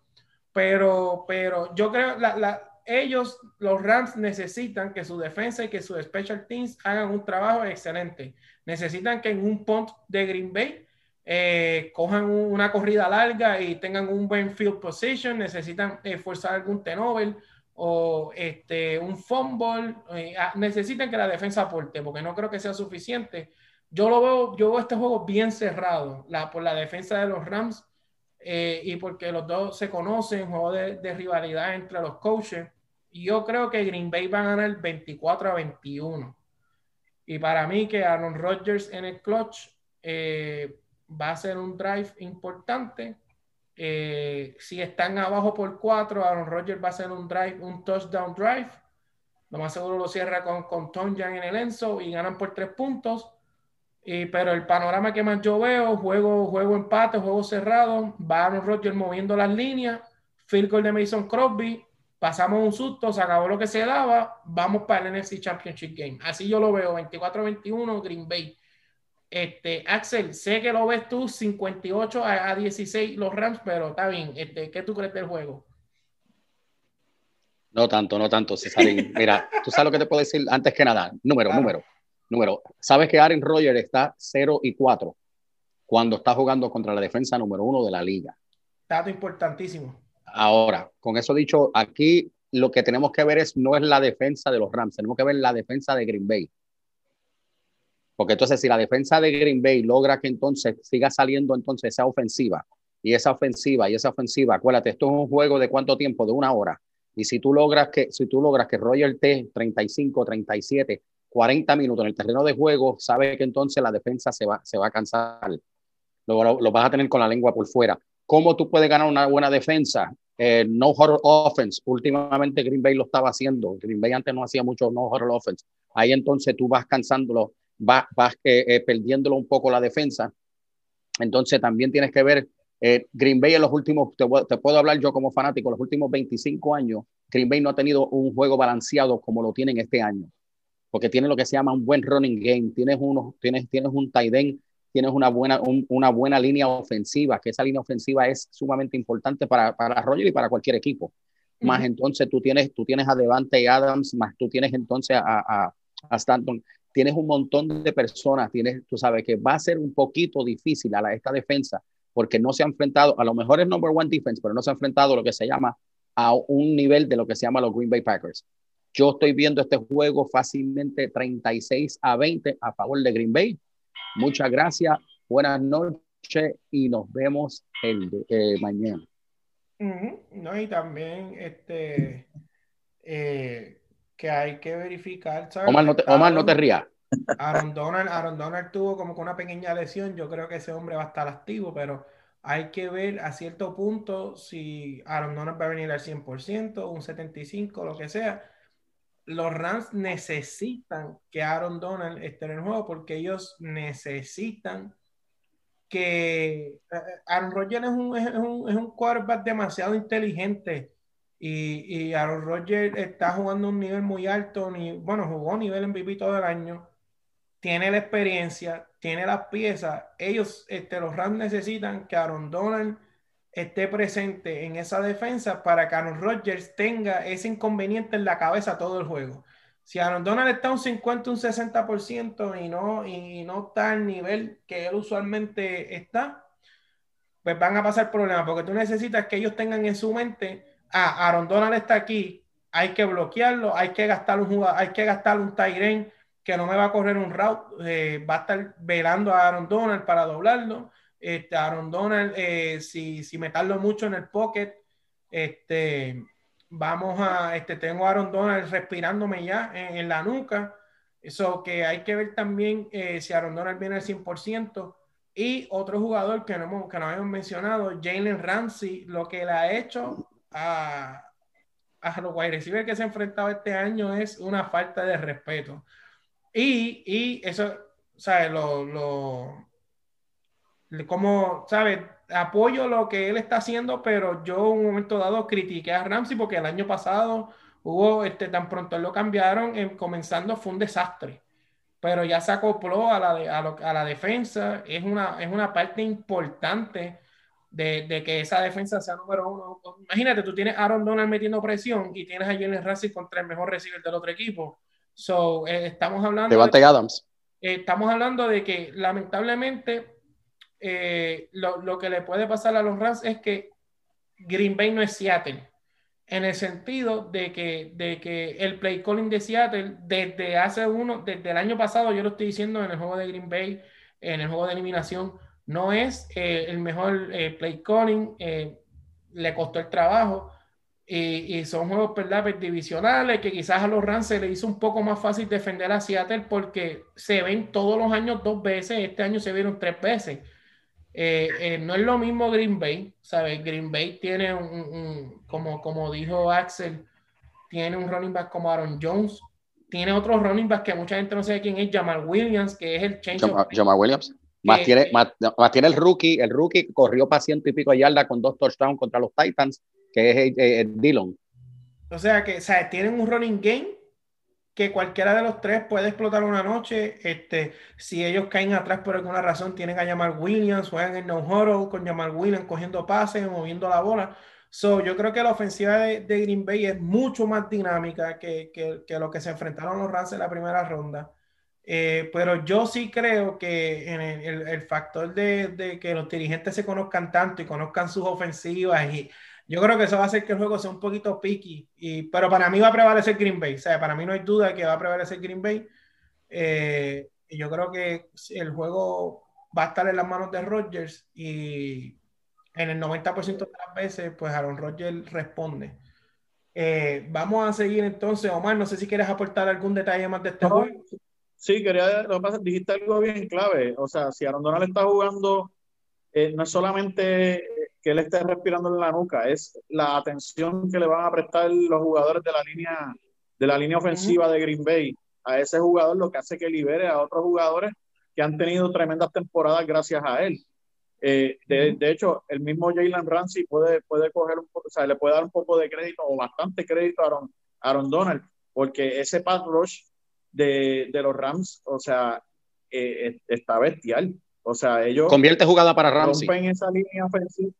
Pero, pero yo creo, la, la, ellos, los Rams, necesitan que su defensa y que sus special teams hagan un trabajo excelente. Necesitan que en un punt de Green Bay eh, cojan una corrida larga y tengan un buen field position. Necesitan eh, forzar algún tenover o este, un fumble. Eh, ah, necesitan que la defensa aporte, porque no creo que sea suficiente. Yo lo veo, yo veo este juego bien cerrado por la defensa de los Rams y porque los dos se conocen, juego de, de rivalidad entre los coaches yo creo que Green Bay va a ganar 24 a 21. Y para mí que Aaron Rodgers en el clutch eh, va a ser un drive importante. Eh, si están abajo por 4, Aaron Rodgers va a ser un drive, un touchdown drive. Lo más seguro lo cierra con, con Tonjan en el Enzo y ganan por 3 puntos. Y, pero el panorama que más yo veo, juego, juego empate, juego cerrado, va Aaron Rodgers moviendo las líneas, field goal de Mason Crosby, pasamos un susto, se acabó lo que se daba, vamos para el NFC Championship Game. Así yo lo veo, 24-21 Green Bay. Este, Axel, sé que lo ves tú 58 a, 16 los Rams, pero está bien. Este, ¿Qué tú crees del juego? No tanto, no tanto, Cesarín. Mira, tú sabes lo que te puedo decir antes que nada. Número, número, número. Sabes que Aaron Rodgers está 0 y 4 cuando está jugando contra la defensa número uno de la liga. Dato importantísimo. Ahora, con eso dicho, aquí lo que tenemos que ver es no es la defensa de los Rams, tenemos que ver la defensa de Green Bay. Porque entonces si la defensa de Green Bay logra que entonces siga saliendo entonces esa ofensiva y esa ofensiva y esa ofensiva, acuérdate, esto es un juego de cuánto tiempo, de una hora. Y si tú logras que si tú logras que Roger T 35, 37, 40 minutos en el terreno de juego, sabe que entonces la defensa se va, se va a cansar. Lo, lo vas a tener con la lengua por fuera. ¿Cómo tú puedes ganar una buena defensa? Eh, no horror offense. Últimamente Green Bay lo estaba haciendo. Green Bay antes no hacía mucho no horror offense. Ahí entonces tú vas cansándolo, vas, vas eh, eh, perdiéndolo un poco la defensa. Entonces también tienes que ver Green Bay en los últimos, te, te, puedo hablar yo como fanático, los últimos 25 años, Green Bay no ha tenido un juego balanceado como lo tienen este año. Porque tiene lo que se llama un buen running game. Tienes, uno, tienes, tienes un tight end tienes una buena, una buena línea ofensiva, que esa línea ofensiva es sumamente importante para, para Roger y para cualquier equipo. Más entonces tú tienes, tú tienes a Devante Adams, más tú tienes entonces a, a, a, Stanton, tienes un montón de personas, tienes, tú sabes que va a ser un poquito difícil a la, esta defensa porque no se ha enfrentado, a lo mejor es number one defense, pero no se ha enfrentado a lo que se llama a un nivel de lo que se llama los Green Bay Packers. Yo estoy viendo este juego fácilmente 36 a 20 a favor de Green Bay Muchas gracias, buenas noches y nos vemos el eh, mañana. No, y también este eh, que hay que verificar. Omar, no te, Omar, no te rías. Aaron Donald, Aaron Donald tuvo como que una pequeña lesión. Yo creo que ese hombre va a estar activo, pero hay que ver a cierto punto si Aaron Donald va a venir al 100%, un 75%, lo que sea los Rams necesitan que Aaron Donald esté en el juego porque ellos necesitan que eh, Aaron Rodgers es un, es un, es un quarterback demasiado inteligente y, y, Aaron Rodgers está jugando un nivel muy alto, ni, bueno, jugó nivel MVP todo el año, tiene la experiencia, tiene las piezas, ellos, este, los Rams necesitan que Aaron Donald esté presente en esa defensa para que Aaron Rodgers tenga ese inconveniente en la cabeza todo el juego. Si Aaron Donald está un 50, un 60% y no, y no está al nivel que él usualmente está, pues van a pasar problemas porque tú necesitas que ellos tengan en su mente, ah, Aaron Donald está aquí, hay que bloquearlo, hay que gastar un jugador, hay que gastar un Tyren que no me va a correr un route, eh, va a estar velando a Aaron Donald para doblarlo este, Aaron Donald, eh, si, si me tardo mucho en el pocket, este, vamos a, este, tengo a Aaron Donald respirándome ya en, la nuca. Eso que hay que ver también eh, si Aaron Donald viene al 100%. Y otro jugador que no, que no habíamos mencionado, Jalen Ramsey, lo que le ha hecho a, a los wide receivers que se ha enfrentado este año es una falta de respeto. Y, y eso, ¿sabes? Lo, lo, como, ¿sabes? Apoyo lo que él está haciendo, pero yo en un momento dado critiqué a Ramsey porque el año pasado hubo, este, tan pronto lo cambiaron, comenzando fue un desastre. pero ya se acopló a la, a, la defensa. Es una, es una parte importante de, de, que esa defensa sea número uno. Imagínate, tú tienes Aaron Donald metiendo presión y tienes a Jalen Ramsey contra el mejor receiver del otro equipo. So, eh, estamos hablando. Devante Adams. Eh, estamos hablando de que lamentablemente eh, lo, lo, que le puede pasar a los Rams es que Green Bay no es Seattle. En el sentido de que, de que el play calling de Seattle, desde hace uno, desde el año pasado, yo lo estoy diciendo en el juego de Green Bay, en el juego de eliminación, no es eh, el mejor play calling, le costó el trabajo. Y, son juegos ¿verdad? Divisionales que quizás a los Rams se les hizo un poco más fácil defender a Seattle porque se ven todos los años dos veces, este año se vieron tres veces. Eh, eh, no es lo mismo Green Bay, ¿sabes? Green Bay tiene un, como, como dijo Axel, tiene un running back como Aaron Jones, tiene otros running back que mucha gente no sabe quién es, Jamal Williams, que es el change. Jamal, Williams. Más, tiene, más, tiene el rookie, el rookie corrió para ciento y pico de yardas con dos touchdowns contra los Titans que es eh, eh, Dillon. O sea que, o sea, tienen un running game que cualquiera de los tres puede explotar una noche. Este, si ellos caen atrás por alguna razón, tienen a llamar Williams, juegan en no huddle con llamar Williams cogiendo pases, moviendo la bola. So, yo creo que la ofensiva de, Green Bay es mucho más dinámica que, que, que, lo que se enfrentaron los Rams en la primera ronda. Eh, pero yo sí creo que en el, el, factor de, de, que los dirigentes se conozcan tanto y conozcan sus ofensivas y yo creo que eso va a hacer que el juego sea un poquito picky, y, pero para mí va a prevalecer Green Bay. O sea, para mí no hay duda de que va a prevalecer Green Bay. Eh, y yo creo que el juego va a estar en las manos de Rodgers y en el 90% de las veces, pues Aaron Rodgers responde. Eh, vamos a seguir entonces, Omar, no sé si quieres aportar algún detalle más de este juego. Sí, quería, lo que pasa, dijiste algo bien clave, o sea, si Aaron Donald está jugando, eh, no es solamente que él esté respirando en la nuca, es la atención que le van a prestar los jugadores de la línea, de la línea ofensiva de Green Bay a ese jugador, lo que hace que libere a otros jugadores que han tenido tremendas temporadas gracias a él. Eh, de, de, hecho, el mismo Jalen Ramsey puede, puede coger un poco, o sea, le puede dar un poco de crédito o bastante crédito a Aaron, Aaron Donald, porque ese pass rush de, de los Rams, o sea, eh, está bestial. O sea, ellos. Convierte jugada para Ramsey. Rompen esa línea ofensiva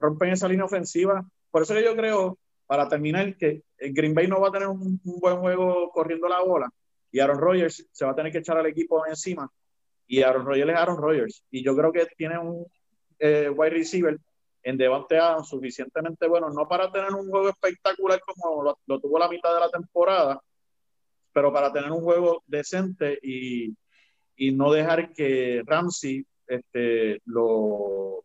rompen esa línea ofensiva. Por eso que yo creo, para terminar, que Green Bay no va a tener un, buen juego corriendo la bola y Aaron Rodgers se va a tener que echar al equipo encima. Y Aaron Rodgers es Aaron Rodgers. Y yo creo que tiene un eh, wide receiver en Devante Adams suficientemente bueno, no para tener un juego espectacular como lo, lo, tuvo la mitad de la temporada, pero para tener un juego decente y, y no dejar que Ramsey este, lo,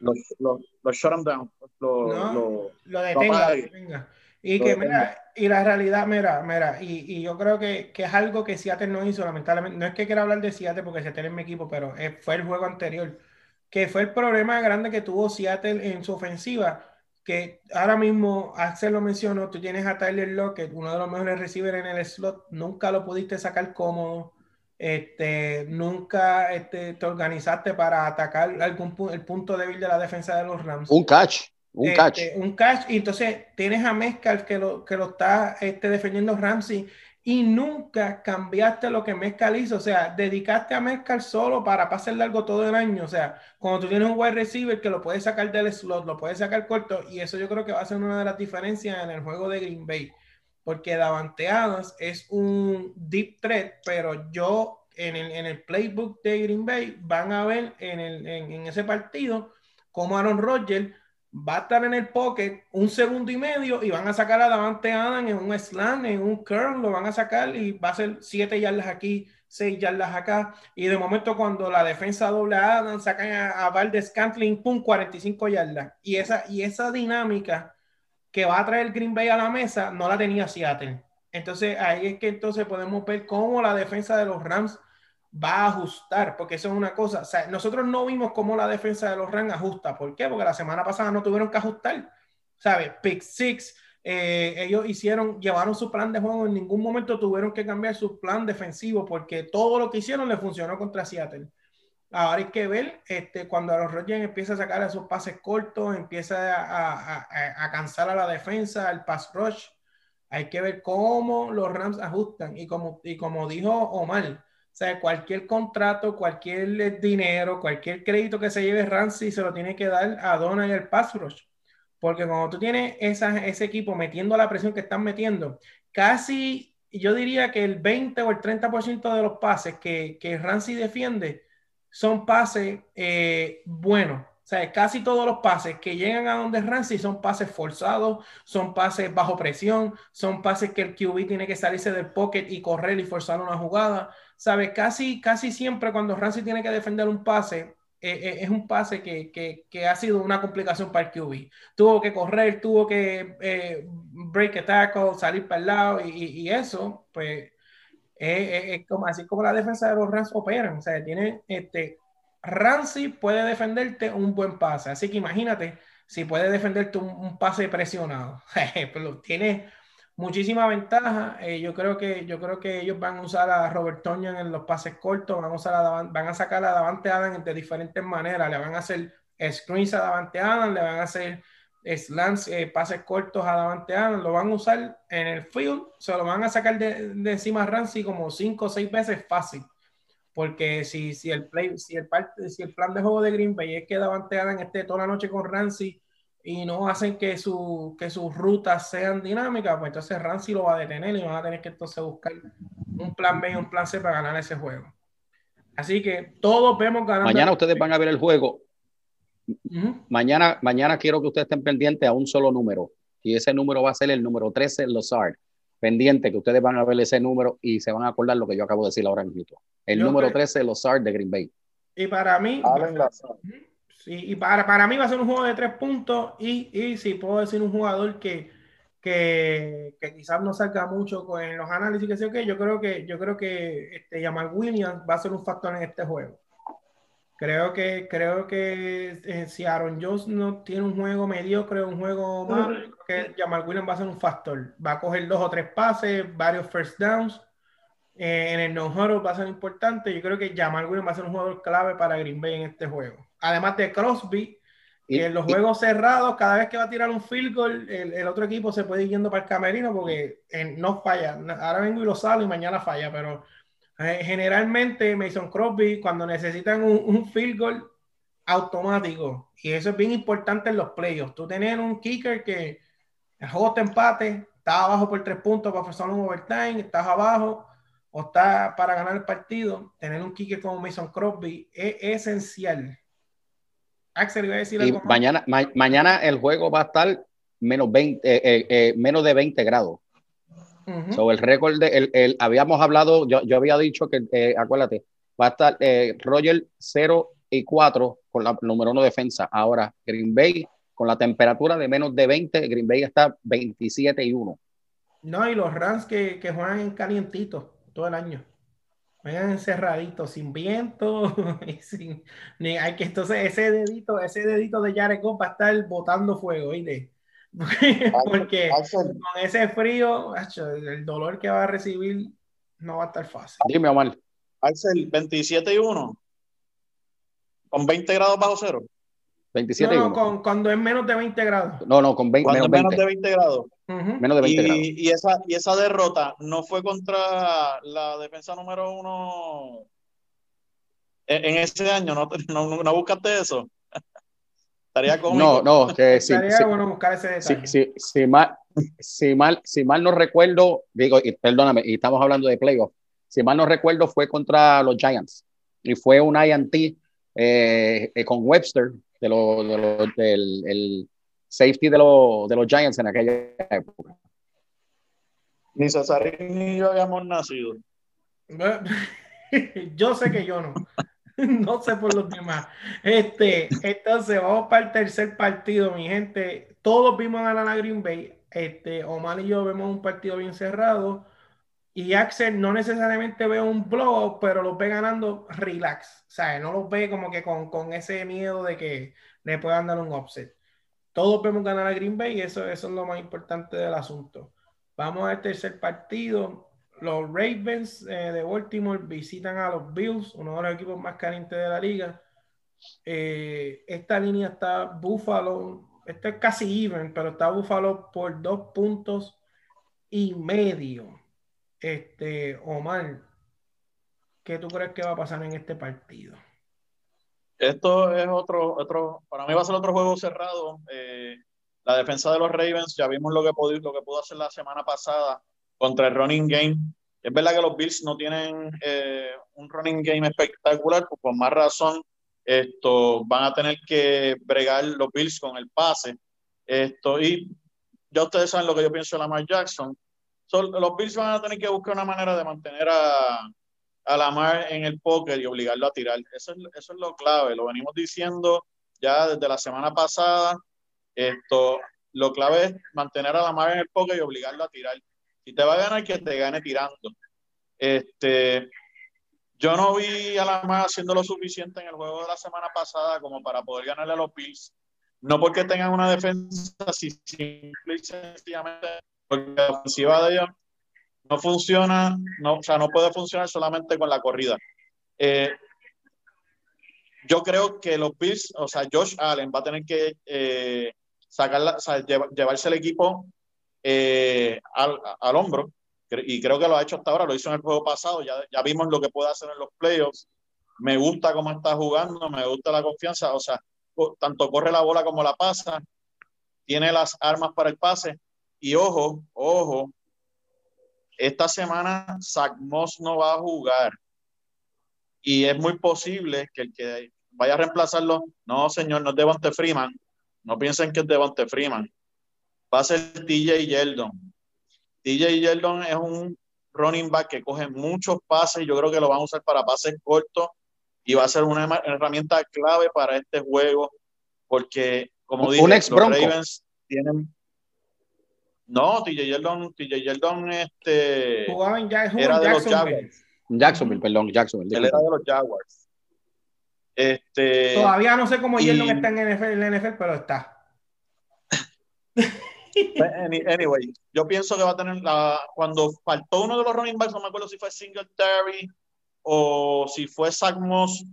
los, los, los shut them down. Lo, lo detenga. Y que, mira, y la realidad, mira, mira, y, y yo creo que, que, es algo que Seattle no hizo, lamentablemente. No es que quiera hablar de Seattle porque Seattle es mi equipo, pero fue el juego anterior, que fue el problema grande que tuvo Seattle en su ofensiva. Que ahora mismo, Axel lo mencionó, tú tienes a Tyler Lockett, uno de los mejores receivers en el slot, nunca lo pudiste sacar cómodo este, nunca este, te organizaste para atacar algún el punto débil de la defensa de los Rams. Un catch, un este, catch. Un catch, y entonces tienes a Mezcal que lo, que lo está este, defendiendo Ramsey y nunca cambiaste lo que Mezcal hizo, o sea, dedicaste a Mezcal solo para pasar largo todo el año, o sea, cuando tú tienes un wide receiver que lo puedes sacar del slot, lo puedes sacar corto, y eso yo creo que va a ser una de las diferencias en el juego de Green Bay porque Davante Adams es un deep threat, pero yo en el, en el playbook de Green Bay van a ver en, el, en, ese partido cómo Aaron Rodgers va a estar en el pocket un segundo y medio y van a sacar a Davante Adams en un slam, en un curl, lo van a sacar y va a ser siete yardas aquí, seis yardas acá. Y de momento cuando la defensa doble a Adams, sacan a, a Valdez Cantling, pum, 45 yardas. Y esa, y esa dinámica que va a traer Green Bay a la mesa no la tenía Seattle. Entonces ahí es que entonces podemos ver cómo la defensa de los Rams va a ajustar, porque eso es una cosa. O sea, nosotros no vimos cómo la defensa de los Rams ajusta. ¿Por qué? Porque la semana pasada no tuvieron que ajustar. ¿Sabes? Pick six. Eh, ellos hicieron, llevaron su plan de juego, en ningún momento tuvieron que cambiar su plan defensivo porque todo lo que hicieron le funcionó contra Seattle. Ahora hay que ver este, cuando los Rodgers empieza a sacar esos pases cortos, empieza a, a, a, cansar a la defensa, el pass rush. Hay que ver cómo los Rams ajustan. Y como, y como dijo Omar, o sea, cualquier contrato, cualquier dinero, cualquier crédito que se lleve Ramsey se lo tiene que dar a Donna y el pass rush. Porque cuando tú tienes esa, ese equipo metiendo la presión que están metiendo, casi yo diría que el 20 o el 30% de los pases que, que Ramsey defiende son pases eh, buenos. O sea, casi todos los pases que llegan a donde Ramsey son pases forzados, son pases bajo presión, son pases que el QB tiene que salirse del pocket y correr y forzar una jugada. ¿Sabes? Casi, casi siempre cuando Ramsey tiene que defender un pase, eh, eh, es un pase que, que, ha sido una complicación para el QB. Tuvo que correr, tuvo que eh, break a tackle, salir para el lado y, eso, pues es como así como la defensa de los Rams operan. O sea, tiene este Ramsey puede defenderte un buen pase. Así que imagínate si puede defenderte un, pase presionado. Tiene muchísima ventaja. Eh, yo, creo que, yo creo que ellos van a usar a Robert Tonyan en los pases cortos, van a, usar a van a sacar a Davante Adams de diferentes maneras. Le van a hacer screens a Davante Adams, le van a hacer slants, eh, pases cortos a Davante Adams, lo van a usar en el field, se lo van a sacar de, de encima a Ramsey como cinco o seis veces fácil porque si, si, el play, si, el si el plan de juego de Green Bay es que Davante Adams esté toda la noche con Ramsey y no hacen que, su, que sus rutas sean dinámicas, pues entonces Ramsey lo va a detener y van a tener que entonces buscar un plan B y un plan C para ganar ese juego. Así que todos vemos ganando. Mañana ustedes van a ver el juego. mañana, mañana quiero que ustedes estén pendientes a un solo número. Y ese número va a ser el número 13, Lozard pendiente que ustedes van a ver ese número y se van a acordar lo que yo acabo de decir ahora mismo. El número 13, los SAR de Green Bay. Y para mí, sí, y para, para mí va a ser un juego de tres puntos y, y si puedo decir un jugador que, que, que quizás no salga mucho con los análisis que sé que yo creo que yo creo que este Jamal Williams va a ser un factor en este juego. Creo que, creo que eh, si Aaron Jones no tiene un juego mediocre, un juego más, que Jamal Williams va a ser un factor. Va a coger dos o tres pases, varios first downs. Eh, en el no-huddle va a ser importante. Yo creo que Jamal Williams va a ser un jugador clave para Green Bay en este juego. Además de Crosby, que en los juegos cerrados, cada vez que va a tirar un field goal, el, otro equipo se puede ir yendo para el camerino porque eh, no falla. Ahora vengo y lo salo y mañana falla, pero eh, generalmente Mason Crosby, cuando necesitan un, field goal automático, y eso es bien importante en los playoffs, tú tener un kicker que el juego te empate, estás abajo por tres puntos para forzar un overtime, estás abajo o está para ganar el partido, tener un kicker como Mason Crosby es esencial. Axel, iba a decir algo Mañana, mañana el juego va a estar menos, 20, eh, eh, menos de 20 grados el récord de, el, el, habíamos hablado, yo, yo había dicho que, eh, acuérdate, va a estar eh, Roger 0 y 4 con la número 1 defensa. Ahora, Green Bay con la temperatura de menos de 20, Green Bay está 27 y 1. No, y los Rams que, que juegan en calientito todo el año. Juegan encerraditos, sin viento, y sin, ni hay que entonces ese dedito, ese dedito de Jared Goff va a estar botando fuego, ¿oíste? Porque con ese frío, el dolor que va a recibir no va a estar fácil. Dime, Omar. Axel, 27 y 1. Con 20 grados bajo cero. 27 no, Con, cuando es menos de 20 grados. No, no, con 20, menos, menos, de 20 grados. Menos de 20 y, grados. Y esa, y esa derrota no fue contra la defensa número uno en, en ese año. ¿No, no, no buscaste eso? Estaría No, no, que sí, Estaría bueno buscar ese detalle. Sí, mal, si, mal, si mal no recuerdo, digo, y perdóname, y estamos hablando de playoff, si mal no recuerdo fue contra los Giants y fue un INT eh, eh, con Webster de lo, de lo, del el safety de, lo, de los Giants en aquella época. Ni Cesarín ni yo habíamos nacido. yo sé que yo no. no sé por los demás. Este, entonces vamos para el tercer partido, mi gente. Todos vimos a la Green Bay. Este, Omar y yo vemos un partido bien cerrado. Y Axel no necesariamente ve un blowout, pero los ve ganando relax. O sea, no los ve como que con, con ese miedo de que le puedan dar un offset. Todos vemos ganar a Green Bay y eso, eso es lo más importante del asunto. Vamos al tercer partido los Ravens eh, de Baltimore visitan a los Bills, uno de los equipos más calientes de la liga. Eh, esta línea está Buffalo, esto es casi even, pero está Buffalo por dos puntos y medio. Este, Omar, ¿qué tú crees que va a pasar en este partido? Esto es otro, otro, para mí va a ser otro juego cerrado. Eh, la defensa de los Ravens, ya vimos lo que, pudo, lo que pudo hacer la semana pasada contra el running game. Es verdad que los Bills no tienen eh, un running game espectacular, pues por más razón esto, van a tener que bregar los Bills con el pase. Esto, y ya ustedes saben lo que yo pienso de Lamar Jackson. Los Bills van a tener que buscar una manera de mantener a, a Lamar en el póker y obligarlo a tirar. Eso es, eso es lo clave, lo venimos diciendo ya desde la semana pasada. Esto, lo clave es mantener a Lamar en el póker y obligarlo a tirar. Si te va a ganar, que te gane tirando. Este, yo no vi a Lamar haciendo lo suficiente en el juego de la semana pasada como para poder ganarle a los Bills no porque tengan una defensa, sino simple y sencillamente porque la ofensiva de ellos no funciona, no, o sea, no puede funcionar solamente con la corrida. Eh, yo creo que los Bills, o sea, Josh Allen va a tener que eh, sacar llevarse el equipo eh, al, al, hombro, y creo que lo ha hecho hasta ahora, lo hizo en el juego pasado, ya, ya vimos lo que puede hacer en los playoffs. Me gusta cómo está jugando, me gusta la confianza, o sea, tanto corre la bola como la pasa, tiene las armas para el pase. Y ojo, ojo, esta semana Zach Moss no va a jugar. Y es muy posible que el que vaya a reemplazarlo, no señor, no es Devonte Freeman. No piensen que es Devonte Freeman. Va a ser TJ Yeldon. TJ Yeldon es un running back que coge muchos pases y yo creo que lo van a usar para pases cortos y va a ser una herramienta clave para este juego porque, como dije, los Ravens tienen... No, TJ Yeldon, TJ Yeldon este, era de los Jaguars. Jacksonville, perdón, Jacksonville. Él era de los Jaguars. Este, Todavía no sé cómo y... Yeldon está en, NFL, en NFL, pero está. anyway, yo pienso que va a tener la, cuando faltó uno de los running backs, no me acuerdo si fue Singletary o si fue Zach Moss,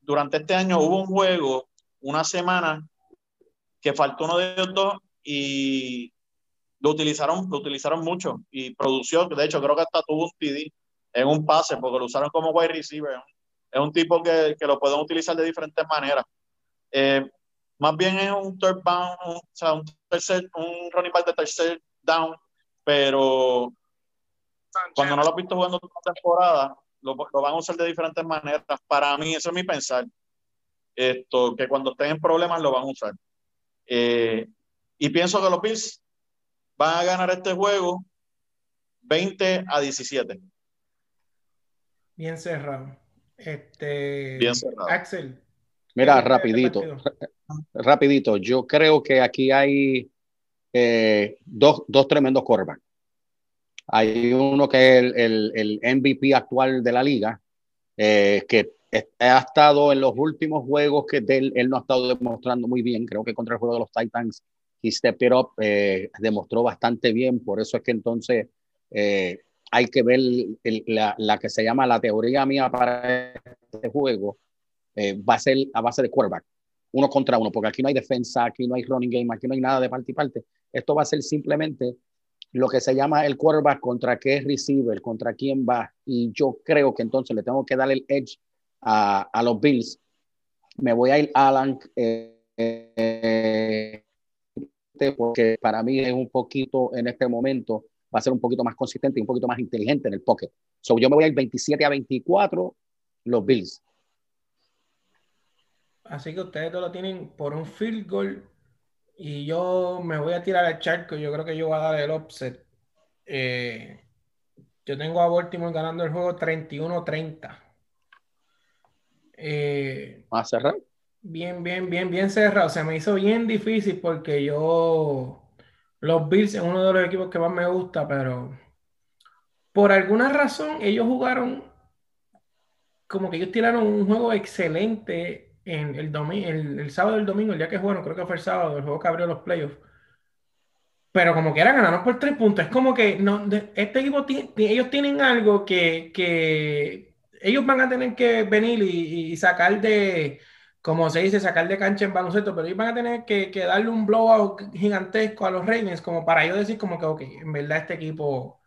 durante este año hubo un juego, una semana, que faltó uno de ellos dos y lo utilizaron, lo utilizaron mucho y produció, de hecho creo que hasta tuvo un TD en un pase porque lo usaron como wide receiver. Es un tipo que, que lo pueden utilizar de diferentes maneras. Eh, más bien es un third down, o sea, un, tercer, un running back de tercer down, pero cuando no lo has visto jugando toda la temporada, lo, van a usar de diferentes maneras. Para mí, eso es mi pensar. Esto, que cuando estén en problemas lo van a usar. Eh, y pienso que los Bills van a ganar este juego 20 a 17. Bien cerrado. Este, Bien cerrado. Axel. Mira, rapidito, rapidito. Yo creo que aquí hay eh, dos, dos tremendos quarterbacks. Hay uno que es el, el, MVP actual de la liga, eh, que ha estado en los últimos juegos que él, él, no ha estado demostrando muy bien. Creo que contra el juego de los Titans, he stepped it up, eh, demostró bastante bien. Por eso es que entonces eh, hay que ver la, que se llama la teoría mía para este juego. va a ser a base de quarterback, uno contra uno, porque aquí no hay defensa, aquí no hay running game, aquí no hay nada de parte y parte. Esto va a ser simplemente lo que se llama el quarterback contra qué receiver, contra quién va. Y yo creo que entonces le tengo que dar el edge a, a los Bills. Me voy a ir Alan, eh, eh, porque para mí es un poquito en este momento, va a ser un poquito más consistente y un poquito más inteligente en el pocket. So, yo me voy a ir 27 a 24, los Bills. Así que ustedes lo tienen por un field goal y yo me voy a tirar al charco. Yo creo que yo voy a dar el offset. Eh, yo tengo a Baltimore ganando el juego 31-30. Eh, ¿Va a cerrar? Bien, bien, bien, bien cerrado. Se me hizo bien difícil porque yo. Los Bills es uno de los equipos que más me gusta, pero por alguna razón ellos jugaron como que ellos tiraron un juego excelente en el, domingo, el, sábado y el domingo, el día que jugaron, creo que fue el sábado, el juego que abrió los playoffs. Pero como que era ganaron por tres puntos. Es como que no, este equipo, ellos tienen algo que, que, ellos van a tener que venir y, sacar de, como se dice, sacar de cancha en baloncesto, pero ellos van a tener que, que, darle un blowout gigantesco a los Ravens como para yo decir como que, ok, en verdad este equipo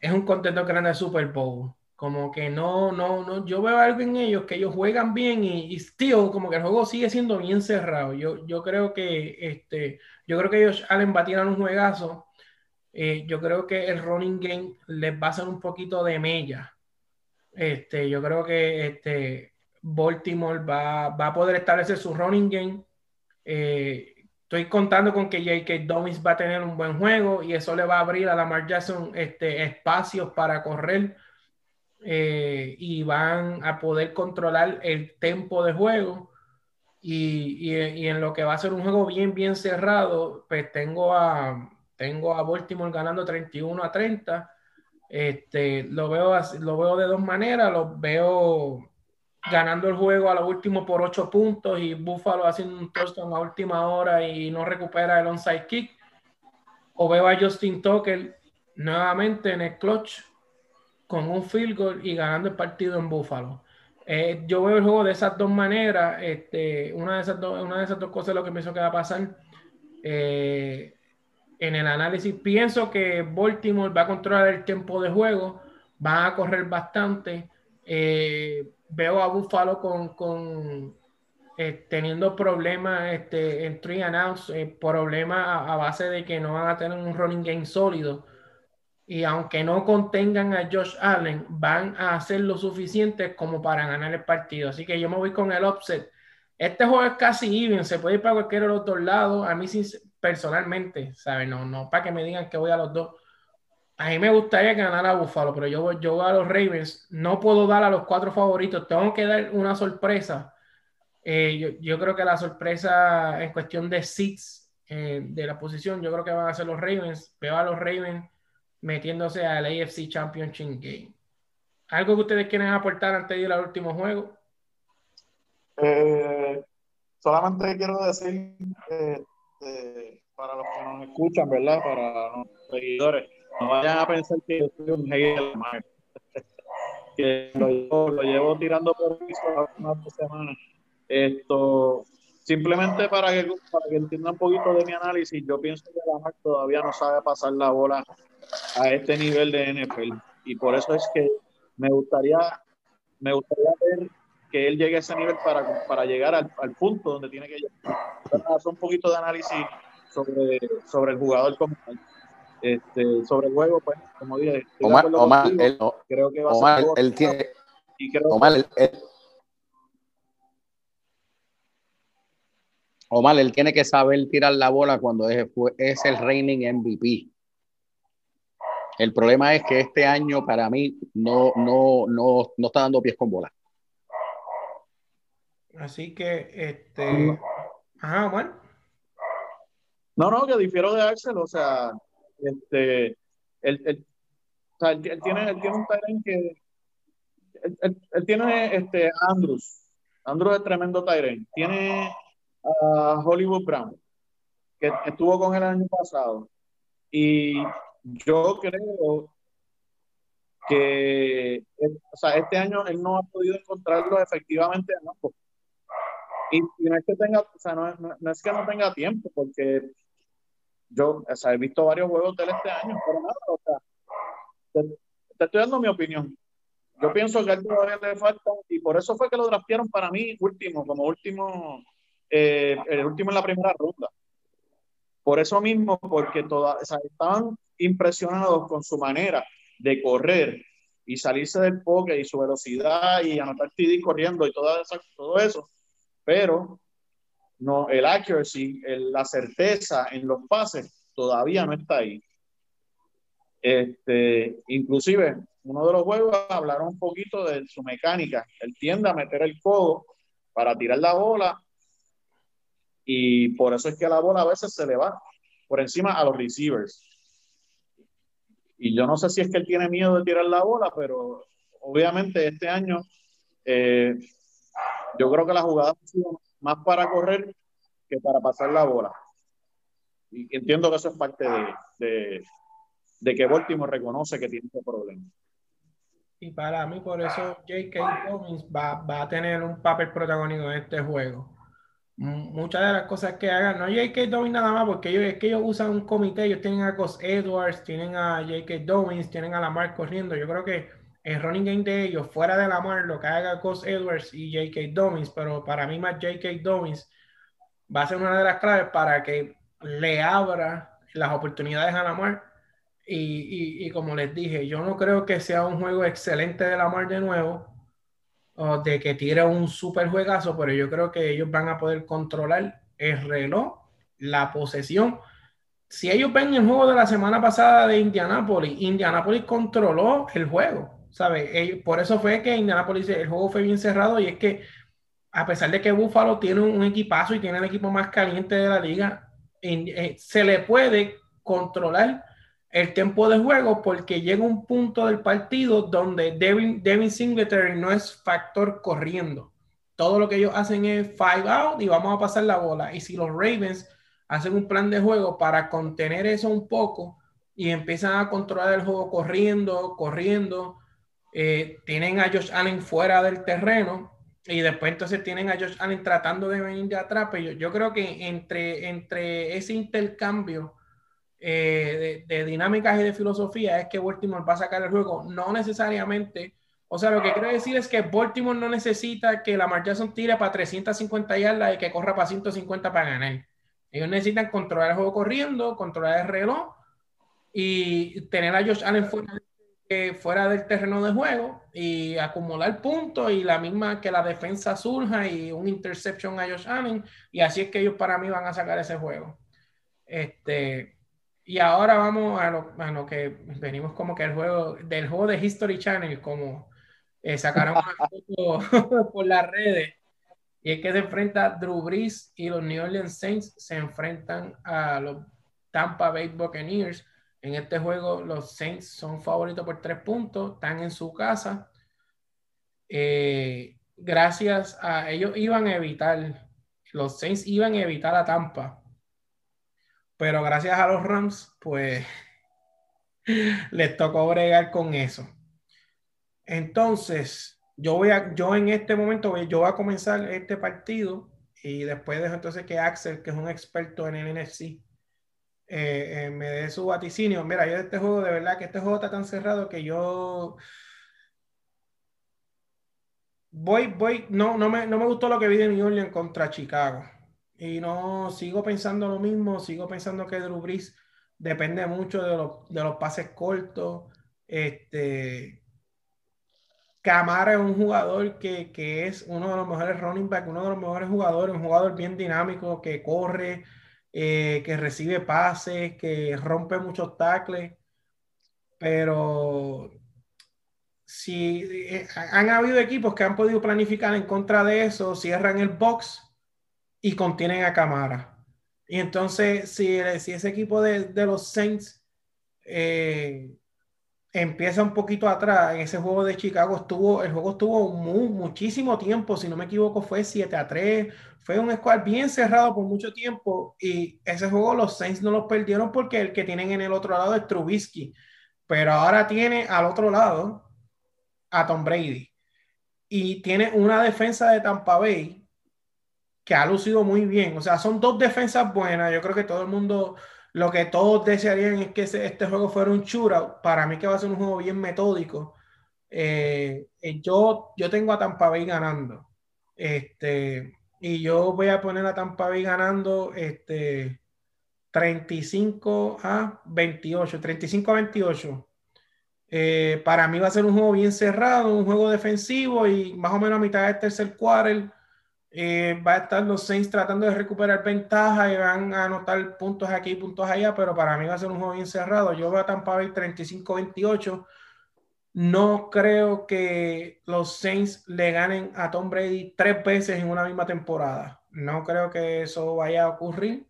es un contento grande de Super Bowl. Como que no, no, no, yo veo algo en ellos que ellos juegan bien y, y still, como que el juego sigue siendo bien cerrado. Yo, yo creo que este, yo creo que ellos Allen va a un juegazo. Eh, yo creo que el running game les va a hacer un poquito de mella. Este, yo creo que este, Baltimore va, va a poder establecer su running game. Eh, estoy contando con que J.K. Dobbins va a tener un buen juego y eso le va a abrir a Lamar Jackson este, espacios para correr eh, y van a poder controlar el tempo de juego. Y, y, en lo que va a ser un juego bien, bien cerrado, pues tengo a, tengo a Baltimore ganando 31 a 30. Este, lo, veo lo veo de dos maneras, lo veo ganando el juego a lo último por 8 puntos y Buffalo haciendo un touchdown a última hora y no recupera el onside kick. O veo a Justin Tucker nuevamente en el clutch con un field goal y ganando el partido en Buffalo. Eh, yo veo el juego de esas dos maneras. Este, una, de esas dos, una de esas dos cosas es lo que pienso que va a pasar. Eh, en el análisis pienso que Baltimore va a controlar el tiempo de juego, va a correr bastante. Eh, veo a Buffalo con, con teniendo problemas este, en three and outs, problemas a, base de que no van a tener un running game sólido y aunque no contengan a Josh Allen, van a hacer lo suficiente como para ganar el partido. Así que yo me voy con el offset. Este juego es casi even, se puede ir para cualquiera de los dos lados. A mí personalmente, ¿saben? No, no para que me digan que voy a los dos. A mí me gustaría ganar a Buffalo, pero yo, voy a los Ravens. No puedo dar a los cuatro favoritos. Tengo que dar una sorpresa. Eh, yo, creo que la sorpresa en cuestión de seats eh, de la posición, yo creo que van a ser los Ravens. Veo a los Ravens metiéndose al AFC Championship Game. ¿Algo que ustedes quieren aportar antes de ir al último juego? Eh, solamente quiero decir para los que nos escuchan, ¿verdad? Para los seguidores, no vayan a pensar que yo soy un hater que lo llevo, lo llevo, tirando por piso unas dos semanas. Esto, simplemente para que, para que entiendan un poquito de mi análisis, yo pienso que Lamar todavía no sabe pasar la bola a este nivel de NFL. Y por eso es que me gustaría, me gustaría ver que él llegue a ese nivel para, para llegar al, al punto donde tiene que llegar. Hacer un poquito de análisis sobre, sobre el jugador como este, sobre el juego, pues, como dije, Omar, Omar, él, creo que va Omar, a ser él tiene, y creo Omar, él, él, Omar, él tiene que saber tirar la bola cuando es, es el reigning MVP. El problema es que este año para mí no, no, no, no está dando pies con bola. Así que, este. Ajá, bueno. No, no, que difiero de Axel, o sea, este, él, él, o sea, él, él tiene, él tiene un Tyrant que. Él, tiene este, Andrews. Andrews es tremendo Tyrant. Tiene a Hollywood Brown, que estuvo con él el año pasado. Y yo creo que o sea, este año él no ha podido encontrarlo efectivamente en ambos. Y, y, no es que tenga, o sea, no, no, no, es que no tenga tiempo, porque yo o sea, he visto varios juegos de él este año, pero nada, o sea, te, te, estoy dando mi opinión. Yo pienso que a él todavía le falta, y por eso fue que lo draftearon para mí último, como último, eh, el último en la primera ronda. Por eso mismo, porque toda, o sea, estaban impresionados con su manera de correr y salirse del poke y su velocidad y anotar TD corriendo y todo eso, todo eso. Pero no, el accuracy, el, la certeza en los pases todavía no está ahí. Este, inclusive, uno de los juegos hablaron un poquito de su mecánica. Él tiende a meter el codo para tirar la bola y por eso es que la bola a veces se le va por encima a los receivers. Y yo no sé si es que él tiene miedo de tirar la bola, pero obviamente este año eh, yo creo que la jugada ha sido más para correr que para pasar la bola. Y entiendo que eso es parte de, de, que Baltimore reconoce que tiene ese problema. Y para mí, por eso J.K. Dobbins va, va, a tener un papel protagónico en este juego. Muchas de las cosas que hagan, no J.K. Dobbins nada más, porque ellos, es que ellos usan un comité, ellos tienen a Cos Edwards, tienen a J.K. Dobbins, tienen a Lamar corriendo. Yo creo que el running game de ellos, fuera de Lamar, lo que haga Cos Edwards y J.K. Dobbins, pero para mí más J.K. Dobbins va a ser una de las claves para que le abra las oportunidades a Lamar y, como les dije, yo no creo que sea un juego excelente de la mar de nuevo, o de que tire un super juegazo, pero yo creo que ellos van a poder controlar el reloj, la posesión. Si ellos ven el juego de la semana pasada de Indianapolis, Indianapolis controló el juego, ¿sabes? Por eso fue que Indianapolis, el juego fue bien cerrado y es que a pesar de que Buffalo tiene un, equipazo y tiene el equipo más caliente de la liga, eh, se le puede controlar el tiempo de juego porque llega un punto del partido donde Devin, Devin Singletary no es factor corriendo. Todo lo que ellos hacen es five out y vamos a pasar la bola. Y si los Ravens hacen un plan de juego para contener eso un poco y empiezan a controlar el juego corriendo, corriendo, eh, tienen a Josh Allen fuera del terreno y después entonces tienen a Josh Allen tratando de venir de atrás. Pero yo, yo creo que entre, entre ese intercambio eh, de, dinámicas y de filosofía es que Baltimore va a sacar el juego, no necesariamente. O sea, lo que quiero decir es que Baltimore no necesita que la Jackson tire para 350 yardas y que corra para 150 para ganar. Ellos necesitan controlar el juego corriendo, controlar el reloj y tener a Josh Allen fuera, fuera del terreno de juego y acumular puntos y la misma que la defensa surja y un interception a Josh Allen. Y así es que ellos para mí van a sacar ese juego. Este, y ahora vamos a lo, que venimos como que el juego, del juego de History Channel, como eh, sacaron una foto por las redes. Y es que se enfrenta Drew Brees y los New Orleans Saints se enfrentan a los Tampa Bay Buccaneers. En este juego los Saints son favoritos por tres puntos, están en su casa. Eh, gracias a ellos iban a evitar, los Saints iban a evitar a Tampa pero gracias a los Rams, pues les tocó bregar con eso. Entonces, yo voy a, yo en este momento, yo voy a comenzar este partido y después dejo entonces que Axel, que es un experto en el NFC, eh, eh, me dé su vaticinio. Mira, yo de este juego, de verdad que este juego está tan cerrado que yo voy, voy, no, no me, no me gustó lo que vi de New Orleans contra Chicago. Y no, sigo pensando lo mismo, sigo pensando que Drew Brees depende mucho de, de los pases cortos. Este, Camara es un jugador que, que, es uno de los mejores running back, uno de los mejores jugadores, un jugador bien dinámico, que corre, eh, que recibe pases, que rompe muchos tackles. Pero si eh, han habido equipos que han podido planificar en contra de eso, cierran el box y contienen a Camara. Y entonces, si, si ese equipo de, de los Saints eh, empieza un poquito atrás, en ese juego de Chicago estuvo, el juego estuvo muchísimo tiempo, si no me equivoco, fue 7 a 3, fue un squad bien cerrado por mucho tiempo y ese juego los Saints no los perdieron porque el que tienen en el otro lado es Trubisky, pero ahora tiene al otro lado a Tom Brady y tiene una defensa de Tampa Bay que ha lucido muy bien. O sea, son dos defensas buenas. Yo creo que todo el mundo, lo que todos desearían es que este juego fuera un shootout. Para mí que va a ser un juego bien metódico. Eh, eh, yo, yo tengo a Tampa Bay ganando. Este, y yo voy a poner a Tampa Bay ganando este, 35 a 28. 35 a 28. Eh, para mí va a ser un juego bien cerrado, un juego defensivo y más o menos a mitad del tercer quarter eh, va a estar los Saints tratando de recuperar ventaja y van a anotar puntos aquí, puntos allá, pero para mí va a ser un juego bien cerrado. Yo veo a Tampa Bay 35-28. No creo que los Saints le ganen a Tom Brady tres veces en una misma temporada. No creo que eso vaya a ocurrir.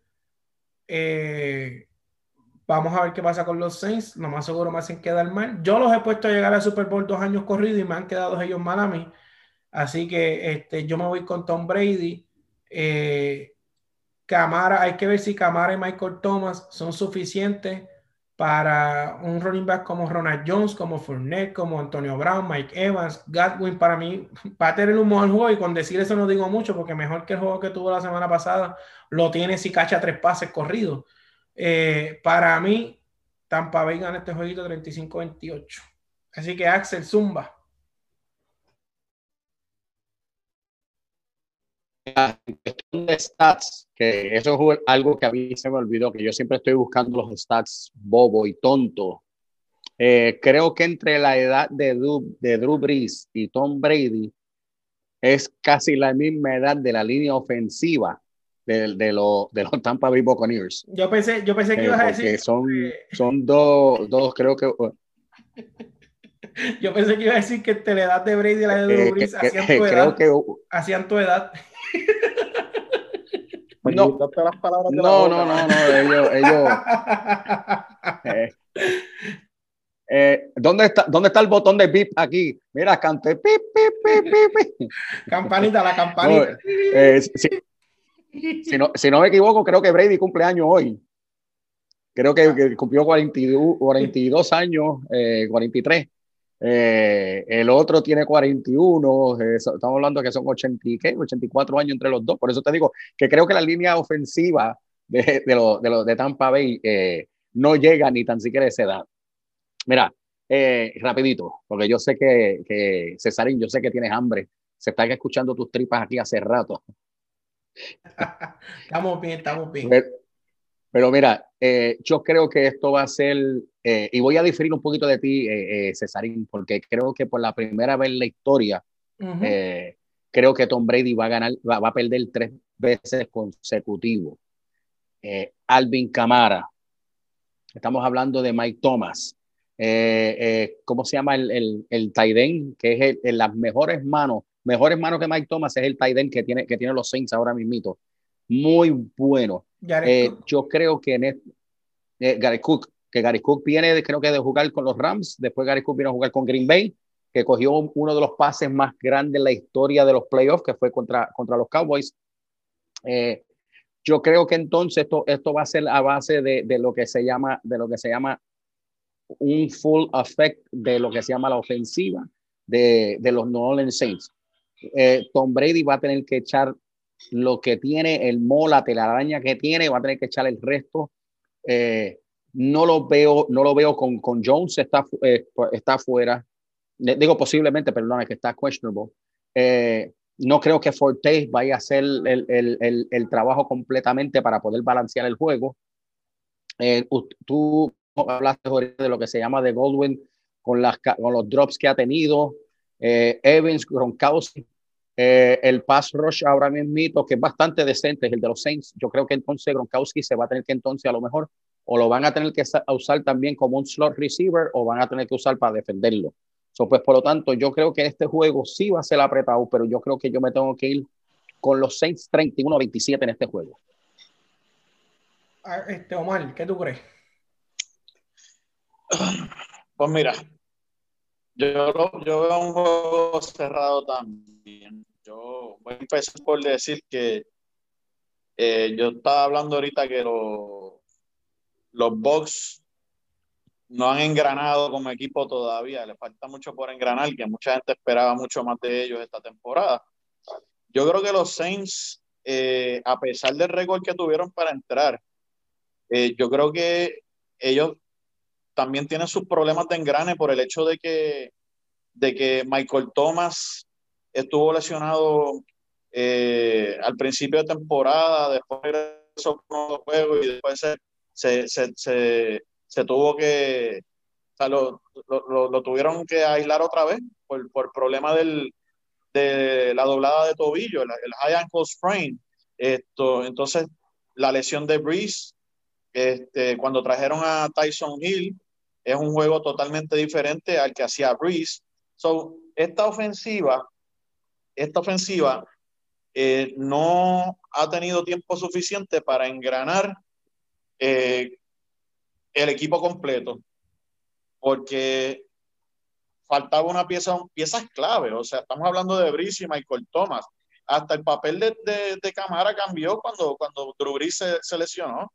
Eh, vamos a ver qué pasa con los Saints. Lo más seguro me hacen quedar mal. Yo los he puesto a llegar al Super Bowl dos años corridos y me han quedado ellos mal a mí. Así que este, yo me voy con Tom Brady. Eh, Camara, hay que ver si Camara y Michael Thomas son suficientes para un running back como Ronald Jones, como Fournette, como Antonio Brown, Mike Evans, Godwin, para mí va a tener un mejor juego y con decir eso no digo mucho porque mejor que el juego que tuvo la semana pasada lo tiene si cacha tres pases corridos. Eh, para mí, Tampa Bay gana este jueguito 35-28. Así que Axel Zumba. En cuestión de stats, que eso es algo que a mí se me olvidó, que yo siempre estoy buscando los stats bobo y tonto. Eh, creo que entre la edad de Drew, de Drew Brees y Tom Brady es casi la misma edad de la línea ofensiva de, de, lo, de los Tampa Bay Buccaneers. Yo pensé, yo pensé que eh, ibas a decir. Son, son dos, dos, creo que. Yo pensé que iba a decir que entre la edad de Brady y la de Drew Brees hacían tu edad. Que, hacían tu edad. No, no, no, no, no, ellos, ellos eh, eh, ¿dónde, está, ¿Dónde está el botón de bip aquí? Mira, cante pip, pip, pip, pip. Campanita, la campanita. eh, si, si, no, si, no, me equivoco, creo que Brady cumple año hoy. Creo que, que cumplió 42, 42 años, eh, 43. Eh, el otro tiene 41, eh, estamos hablando que son 80, ¿qué? 84 años entre los dos. Por eso te digo que creo que la línea ofensiva de, de, lo, de, lo, de Tampa Bay eh, no llega ni tan siquiera a esa edad. Mira, rapidito, porque yo sé que, que, Cesarín, yo sé que tienes hambre. Se están escuchando tus tripas aquí hace rato. estamos bien, estamos bien. Pero mira, yo creo que esto va a ser, eh, y voy a diferir un poquito de ti, eh, eh Cesarín, porque creo que por la primera vez en la historia, creo que Tom Brady va a ganar, va, a perder tres veces consecutivos. Alvin Camara, estamos hablando de Mike Thomas, ¿cómo se llama el, el, el Taiden? Que es en las mejores manos, mejores manos que Mike Thomas es el Taiden que tiene, que tiene los Saints ahora mismito. Muy bueno. Eh, yo creo que en eh, Gary Cook, que Gary Cook viene, creo que de jugar con los Rams, después Gary Cook vino a jugar con Green Bay, que cogió uno de los pases más grandes en la historia de los playoffs, que fue contra, contra los Cowboys. Eh, yo creo que entonces esto, esto va a ser a base de, de, lo que se llama, de lo que se llama un full effect de lo que se llama la ofensiva de, de los New Orleans Saints. Eh, Tom Brady va a tener que echar lo que tiene, el mola, telaraña que tiene, va a tener que echar el resto. Eh, no lo veo, no lo veo con, con Jones, está, eh, está fuera. Digo posiblemente, perdona, que está questionable. Eh, no creo que Forte vaya a hacer el, el, el, trabajo completamente para poder balancear el juego. Eh, tú hablaste de lo que se llama de Goldwyn con, las, con los drops que ha tenido. Eh, Evans, Gronkowski, eh, el pass rush ahora mismo, que es bastante decente, es el de los Saints. Yo creo que entonces Gronkowski se va a tener que entonces a lo mejor o lo van a tener que usar también como un slot receiver o van a tener que usar para defenderlo. So, pues por lo tanto, yo creo que este juego sí va a ser apretado, pero yo creo que yo me tengo que ir con los Saints 31-27 en este juego. Ah, este Omar, ¿qué tú crees? Pues mira, yo, yo veo un juego cerrado también. Yo voy a empezar por decir que eh, yo estaba hablando ahorita que los los Bucks no han engranado como equipo todavía, le falta mucho por engranar, que mucha gente esperaba mucho más de ellos esta temporada. Yo creo que los Saints, eh, a pesar del récord que tuvieron para entrar, eh, yo creo que ellos también tienen sus problemas de engrane por el hecho de que, de que Michael Thomas estuvo lesionado eh, al principio de temporada, después regresó con juego y después se, se, se, se, tuvo que, o sea, lo, lo, lo, tuvieron que aislar otra vez por, por problema del, de la doblada de tobillo, el, el high ankle sprain. Esto, entonces, la lesión de Breeze, este, cuando trajeron a Tyson Hill, es un juego totalmente diferente al que hacía Breeze. So, esta ofensiva, esta ofensiva eh, no ha tenido tiempo suficiente para engranar eh, el equipo completo, porque faltaba una pieza, piezas clave, o sea, estamos hablando de Brice y Michael Thomas, hasta el papel de, de, de Camara cambió cuando, cuando Drew se, lesionó.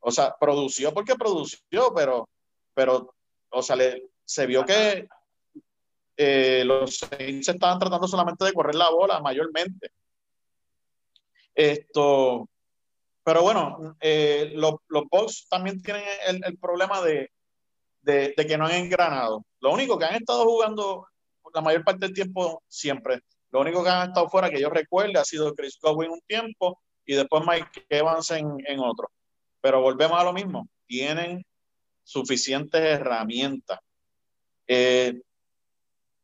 O sea, produció porque produció, pero, pero o sea, se vio que eh, los Saints estaban tratando solamente de correr la bola mayormente. Esto, pero bueno, eh, los, los Bucks también tienen el, problema de, de, que no han engranado. Lo único que han estado jugando la mayor parte del tiempo siempre, lo único que han estado fuera que yo recuerde ha sido Chris Godwin un tiempo y después Mike Evans en, en otro. Pero volvemos a lo mismo, tienen suficientes herramientas. Eh,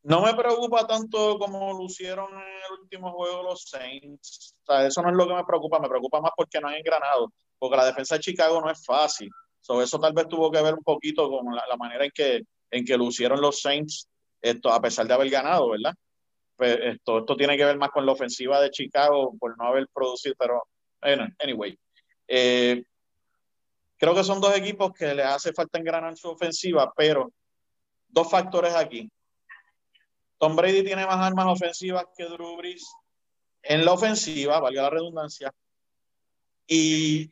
no me preocupa tanto como lucieron en el último juego los Saints. O sea, eso no es lo que me preocupa, me preocupa más porque no han engranado, porque la defensa de Chicago no es fácil. So, eso tal vez tuvo que ver un poquito con la, manera en que, en que lucieron los Saints, esto, a pesar de haber ganado, ¿verdad? Pues esto, tiene que ver más con la ofensiva de Chicago por no haber producido, pero anyway. Eh, creo que son dos equipos que le hace falta engranar su ofensiva, pero dos factores aquí. Tom Brady tiene más armas ofensivas que Drew Brees en la ofensiva, valga la redundancia. Y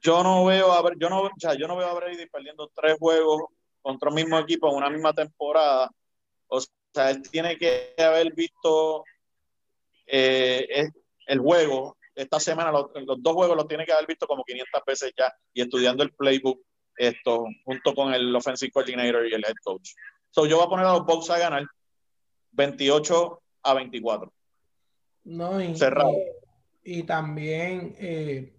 yo no veo a yo no, yo no veo a Brady perdiendo tres juegos contra el mismo equipo en una misma temporada. O sea, él tiene que haber visto eh, el juego esta semana, los, dos juegos los tiene que haber visto como 500 veces ya y estudiando el playbook esto junto con el offensive coordinator y el head coach. So, yo voy a poner a los Bucks a ganar 28 a 24. No, y, Y, también eh,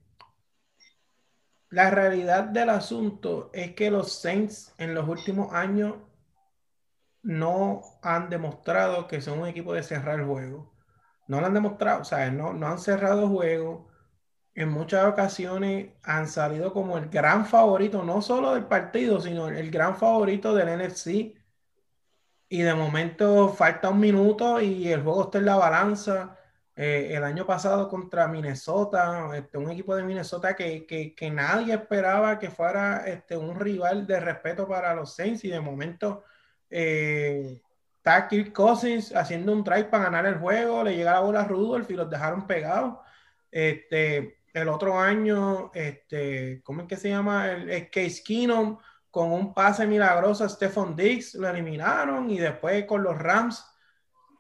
la realidad del asunto es que los Saints en los últimos años no han demostrado que son un equipo de cerrar el juego. No lo han demostrado, o sea, no, no han cerrado juego. En muchas ocasiones han salido como el gran favorito, no solo del partido, sino el gran favorito del NFC y de momento falta un minuto y el juego está en la balanza. Eh, el año pasado contra Minnesota, este, un equipo de Minnesota que, que, nadie esperaba que fuera este, un rival de respeto para los Saints y de momento eh, está Kirk Cousins haciendo un try para ganar el juego, le llega la bola a Rudolph y los dejaron pegados. Este, el otro año, este, ¿cómo es que se llama? El, el Case Keenum con un pase milagroso a Stephon Diggs, lo eliminaron y después con los Rams,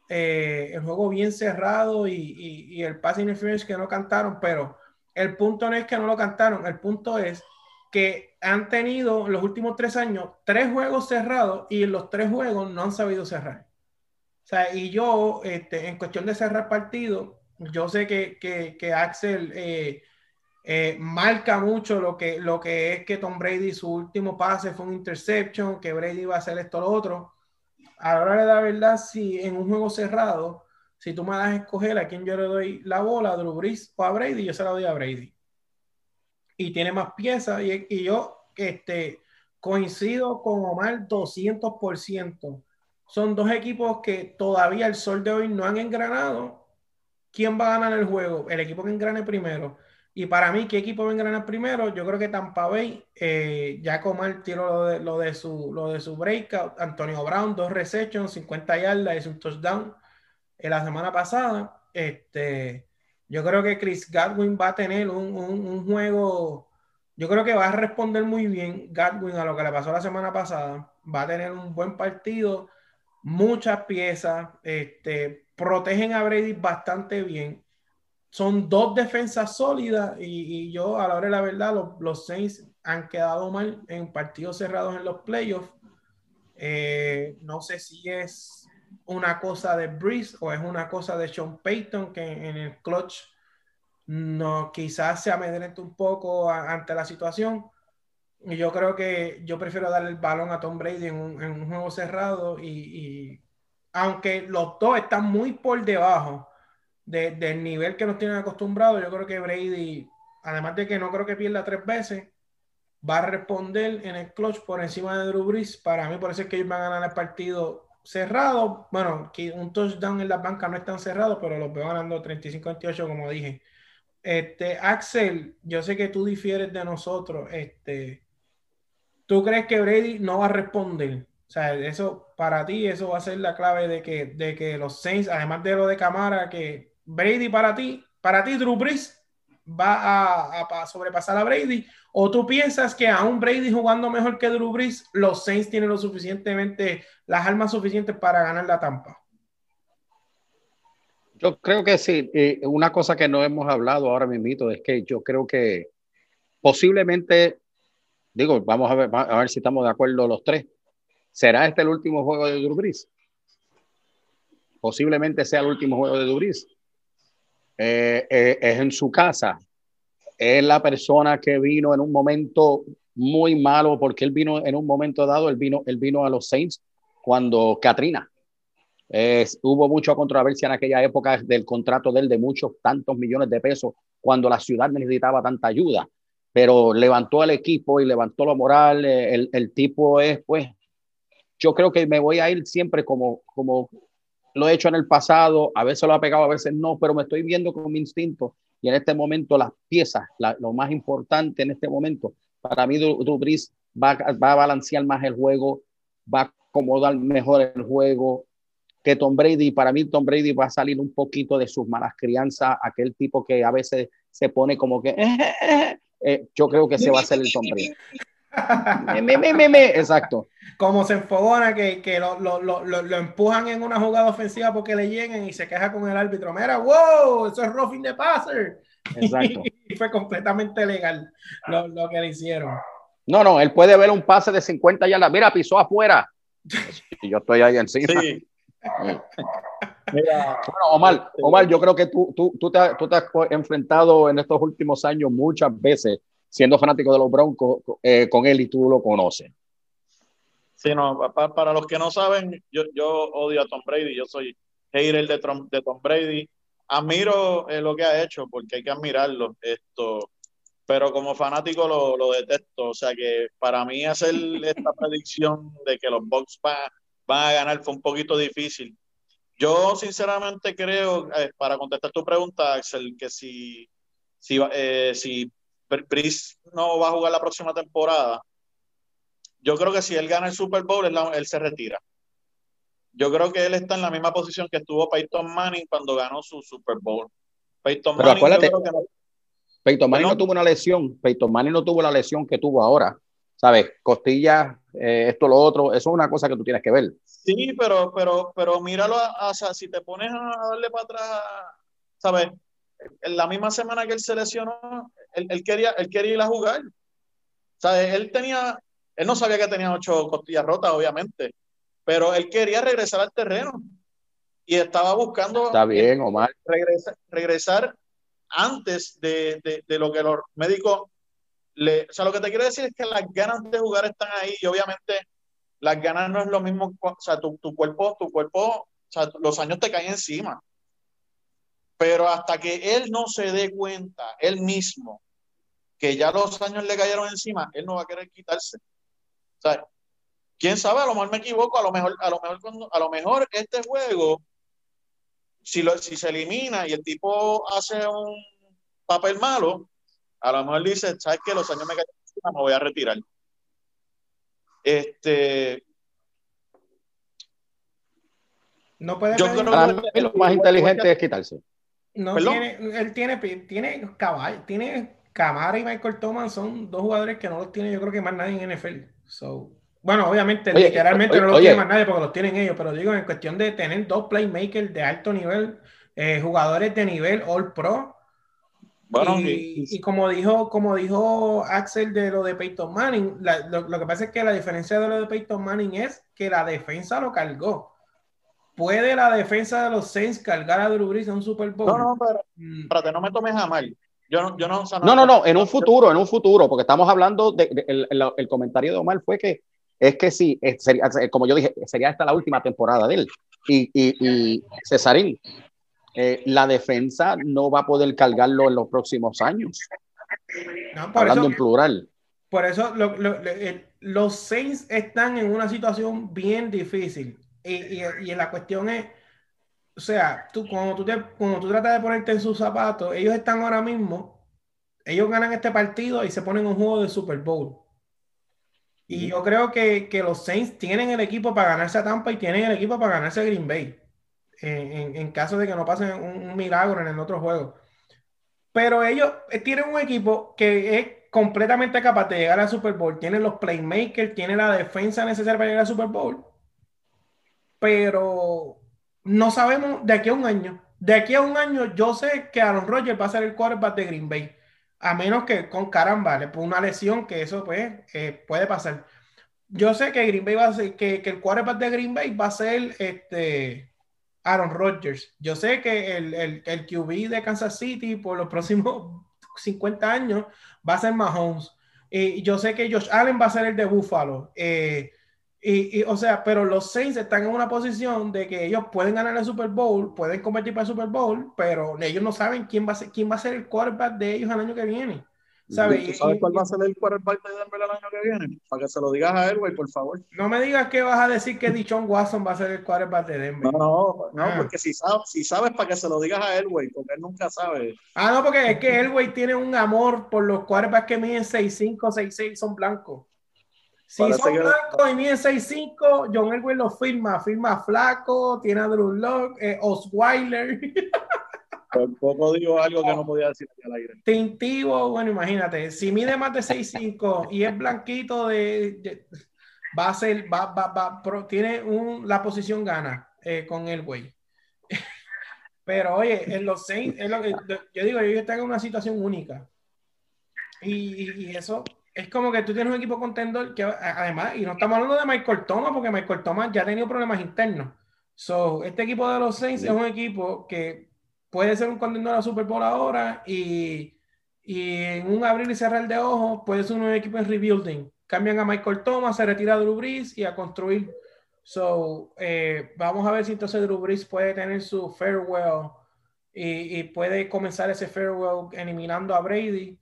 eh, el juego bien cerrado y, y, el pase interference que no cantaron, pero el punto no es que no lo cantaron, el punto es que han tenido los últimos tres años tres juegos cerrados y en los tres juegos no han sabido cerrar. O sea, y yo, este, en cuestión de cerrar partido, yo sé que, que, que Axel eh, eh, marca mucho lo que, lo que es que Tom Brady, su último pase fue un interception, que Brady va a hacer esto o lo otro. A la la verdad, si en un juego cerrado, si tú me das a escoger a quién yo le doy la bola, a Drew Brees o a Brady, yo se la doy a Brady. Y tiene más piezas y, y yo este, coincido con Omar 200%. Son dos equipos que todavía el sol de hoy no han engranado. ¿Quién va a ganar el juego? El equipo que engrane primero. Y para mí, ¿qué equipo va a ganar primero? Yo creo que Tampa Bay, eh, ya como el tiro lo de, lo de, su, lo de su breakout, Antonio Brown, dos receptions, 50 yardas, es un touchdown en la semana pasada. Este, yo creo que Chris Godwin va a tener un, un, juego, yo creo que va a responder muy bien Godwin a lo que le pasó la semana pasada. Va a tener un buen partido, muchas piezas, este, protegen a Brady bastante bien son dos defensas sólidas y, yo a la hora de la verdad los, los Saints han quedado mal en partidos cerrados en los playoffs. Eh, no sé si es una cosa de Breeze o es una cosa de Sean Payton que en el clutch no quizás se amedrente un poco ante la situación. Y yo creo que yo prefiero darle el balón a Tom Brady en un, juego cerrado y, y aunque los dos están muy por debajo del nivel que nos tienen acostumbrados, yo creo que Brady, además de que no creo que pierda tres veces, va a responder en el clutch por encima de Drew Brees. Para mí, por eso es que ellos van a ganar el partido cerrado. Bueno, que un touchdown en la banca no es tan cerrado, pero los veo ganando 35-28, como dije. Este, Axel, yo sé que tú difieres de nosotros. Este, ¿Tú crees que Brady no va a responder? O sea, eso para ti, eso va a ser la clave de que, de que los Saints, además de lo de Camara, que Brady para ti, para ti, Drew Brees, va a, sobrepasar a Brady? ¿O tú piensas que aún Brady jugando mejor que Drew Brees, los Saints tienen lo suficientemente, las armas suficientes para ganar la Tampa? Yo creo que sí. una cosa que no hemos hablado ahora mismo es que yo creo que posiblemente, digo, vamos a ver, a ver si estamos de acuerdo los tres. ¿Será este el último juego de Drew Brees? Posiblemente sea el último juego de Drew Brees. Eh, eh, es en su casa. Es la persona que vino en un momento muy malo porque él vino en un momento dado, él vino, él vino a los Saints cuando Katrina hubo mucha controversia en aquella época del contrato de de muchos, tantos millones de pesos, cuando la ciudad necesitaba tanta ayuda, pero levantó al equipo y levantó la moral. Eh, el, el tipo es, pues, yo creo que me voy a ir siempre como, como lo he hecho en el pasado, a veces lo ha pegado, a veces no, pero me estoy viendo con mi instinto y en este momento las piezas, lo más importante en este momento, para mí Dubris va, va a balancear más el juego, va a acomodar mejor el juego, que Tom Brady, para mí Tom Brady va a salir un poquito de sus malas crianzas, aquel tipo que a veces se pone como que, eh, yo creo que se va a hacer el Tom Brady. Exacto. Como se enfogona que, que lo, lo, lo, lo, empujan en una jugada ofensiva porque le lleguen y se queja con el árbitro. Mira, wow, eso es roughing the passer. Exacto. y fue completamente legal lo, que le hicieron. No, no, él puede ver un pase de 50 yardas. Mira, pisó afuera. Y yo estoy ahí encima. Sí. Mira, Omar, Omar, yo creo que tú, tú, tú, te, tú, te, has enfrentado en estos últimos años muchas veces siendo fanático de los Broncos eh, con él y tú lo conoces. Sí, no, para, para los que no saben, yo, yo, odio a Tom Brady, yo soy hater de, Tom, de Tom Brady. Admiro eh, lo que ha hecho porque hay que admirarlo, esto, pero como fanático lo, lo detesto. O sea que para mí hacer esta predicción de que los Bucks van van a ganar fue un poquito difícil. Yo sinceramente creo, eh, para contestar tu pregunta, Axel, que si, si, eh, si no va a jugar la próxima temporada, yo creo que si él gana el Super Bowl, él, se retira. Yo creo que él está en la misma posición que estuvo Peyton Manning cuando ganó su Super Bowl. Peyton Manning, no, Peyton Manning no tuvo una lesión, Peyton Manning no tuvo la lesión que tuvo ahora. ¿sabes? Costillas, eh, esto, lo otro, eso es una cosa que tú tienes que ver. Sí, pero, pero, pero míralo, o sea, si te pones a darle para atrás, ¿sabes? En la misma semana que él se lesionó, él, quería, él quería ir a jugar. ¿Sabes? Él tenía, él no sabía que tenía ocho costillas rotas, obviamente, pero él quería regresar al terreno y estaba buscando. Está bien, Omar. Regresar, regresar antes de, de, de, lo que los médicos o sea, lo que te quiero decir es que las ganas de jugar están ahí y obviamente las ganas no es lo mismo, o sea, tu, tu cuerpo, tu cuerpo, o sea, los años te caen encima. Pero hasta que él no se dé cuenta, él mismo, que ya los años le cayeron encima, él no va a querer quitarse. O sea, quién sabe, a lo mejor me equivoco, a lo mejor, a lo mejor, a lo mejor este juego, si, lo, si se elimina y el tipo hace un papel malo, a lo mejor dice, ¿sabes qué? Los años me caen me voy a retirar. Este. No puede Yo creo que lo más inteligente es quitarse. No tiene, él tiene, tiene caballo, tiene Camara y Michael Thomas son dos jugadores que no los tiene, yo creo que más nadie en NFL. So, bueno, obviamente, literalmente no los tiene más nadie porque los tienen ellos, pero digo, en cuestión de tener dos playmakers de alto nivel, eh, jugadores de nivel All Pro, y, como dijo, como dijo Axel de lo de Peyton Manning, lo, que pasa es que la diferencia de lo de Peyton Manning es que la defensa lo cargó. ¿Puede la defensa de los Saints cargar a Drew Brees en un Super Bowl? No, no, pero, mm. espérate, no me tomes a mal. Yo no, yo no, no, no, no, en un futuro, en un futuro, porque estamos hablando de, el, el, comentario de Omar fue que es que sí, sería, como yo dije, sería esta la última temporada de él. Y, y, y Cesarín, eh, la defensa no va a poder cargarlo en los próximos años. Hablando en plural. Por eso eh, los Saints están en una situación bien difícil. Y, y, la cuestión es, o sea, tú, cuando, tú te, cuando tú tratas de ponerte en sus zapatos, ellos están ahora mismo, ellos ganan este partido y se ponen un juego de Super Bowl. Y yo creo que, que los Saints tienen el equipo para ganarse a Tampa y tienen el equipo para ganarse a Green Bay en, caso de que no pase un, milagro en el otro juego. Pero ellos eh, tienen un equipo que es completamente capaz de llegar al Super Bowl. Tiene los playmakers, tiene la defensa necesaria para llegar al Super Bowl. Pero no sabemos de aquí a un año. De aquí a un año, yo sé que Aaron Rodgers va a ser el quarterback de Green Bay. A menos que con caramba, le ponga una lesión, que eso pues eh, puede pasar. Yo sé que Green Bay va a ser, que, que el quarterback de Green Bay va a ser este Aaron Rodgers. Yo sé que el, el, el QB de Kansas City por los próximos 50 años va a ser Mahomes. Y yo sé que Josh Allen va a ser el de Buffalo. Eh, y, o sea, pero los Saints están en una posición de que ellos pueden ganar el Super Bowl, pueden competir para el Super Bowl, pero ellos no saben quién va a ser, quién va a ser el quarterback de ellos el año que viene. ¿Sabes? ¿Sabes cuál va a ser el quarterback de Denver el año que viene? Para que se lo digas a él, güey, por favor. No me digas que vas a decir que Dichon Watson va a ser el quarterback de Denver. No, no, no, ah. porque si sabes, si sabes, para que se lo digas a él, güey, porque él nunca sabe. Ah, no, porque es que él, güey, tiene un amor por los quarterbacks que miden 6'5, 6'6, son blancos. Si son blancos y miden 6'5, John Elway lo firma, firma flaco, tiene a Drew Locke, eh, Osweiler. Por poco digo algo que no podía decir al aire. Tintivo, bueno, imagínate, si mide más de 6'5 y es blanquito de, va a ser, va, va, va, tiene un, la posición gana eh, con el güey. Pero oye, en los seis, es lo que, yo digo, yo tengo una situación única. Y, y, eso es como que tú tienes un equipo contendor que además, y no estamos hablando de Michael Thomas, porque Michael Thomas ya ha tenido problemas internos. So, este equipo de los Saints es un equipo que puede ser un contendor a Super Bowl ahora y, y, en un abrir y cerrar de ojos puede ser un equipo en rebuilding. Cambian a Michael Thomas, se retira Drew Brees y a construir. So, eh, vamos a ver si entonces Drew Brees puede tener su farewell y, y puede comenzar ese farewell eliminando a Brady.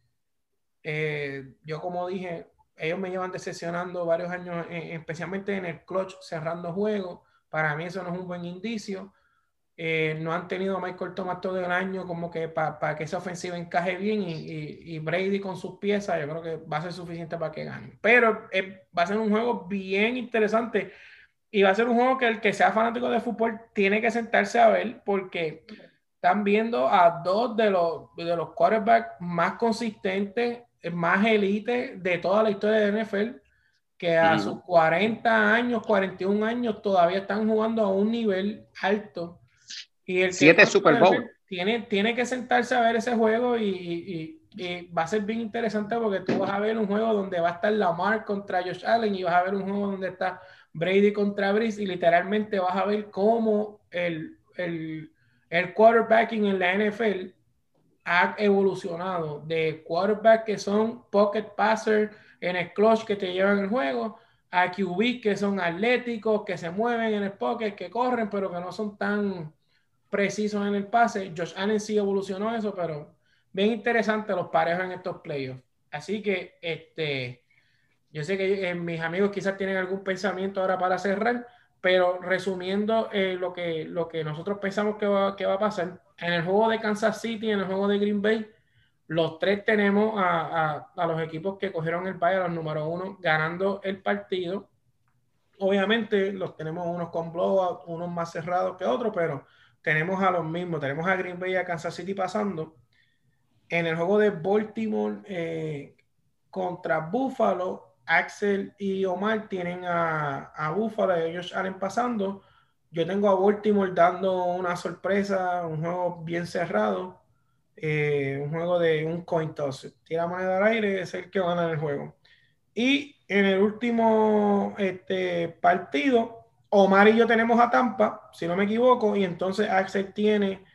Eh, yo como dije, ellos me llevan decepcionando varios años, eh, especialmente en el clutch cerrando juegos. Para mí eso no es un buen indicio. Eh, no han tenido a Michael Thomas todo el año como que para que esa ofensiva encaje bien y, Brady con sus piezas yo creo que va a ser suficiente para que gane. Pero eh, va a ser un juego bien interesante y va a ser un juego que el que sea fanático de fútbol tiene que sentarse a ver porque están viendo a dos de los, de los quarterbacks más consistentes, más elite de toda la historia de NFL que a sus 40 años, 41 años todavía están jugando a un nivel alto y el Siete Super Bowl. Tiene, tiene que sentarse a ver ese juego y, va a ser bien interesante porque tú vas a ver un juego donde va a estar Lamar contra Josh Allen y vas a ver un juego donde está Brady contra Brice y literalmente vas a ver cómo el, el, el quarterbacking en la NFL ha evolucionado de quarterback que son pocket passers en el clutch que te llevan el juego a QB que son atléticos, que se mueven en el pocket, que corren, pero que no son tan precisos en el pase. Josh Allen sí evolucionó eso, pero bien interesante los parejos en estos playoffs. Así que este, yo sé que eh, mis amigos quizás tienen algún pensamiento ahora para cerrar, pero resumiendo eh, lo, que, lo que nosotros pensamos que va, que va a pasar, en el juego de Kansas City, en el juego de Green Bay, los tres tenemos a, a, los equipos que cogieron el a los número uno, ganando el partido. Obviamente los tenemos unos con blowout, unos más cerrados que otros, pero tenemos a los mismos, tenemos a Green Bay y a Kansas City pasando. En el juego de Baltimore eh, contra Buffalo, Axel y Omar tienen a, a Buffalo y ellos salen pasando. Yo tengo a Baltimore dando una sorpresa, un juego bien cerrado, eh, un juego de un coin toss. Tira moneda al aire, es el que gana el juego. Y en el último este, partido, Omar y yo tenemos a Tampa, si no me equivoco, y entonces Axel tiene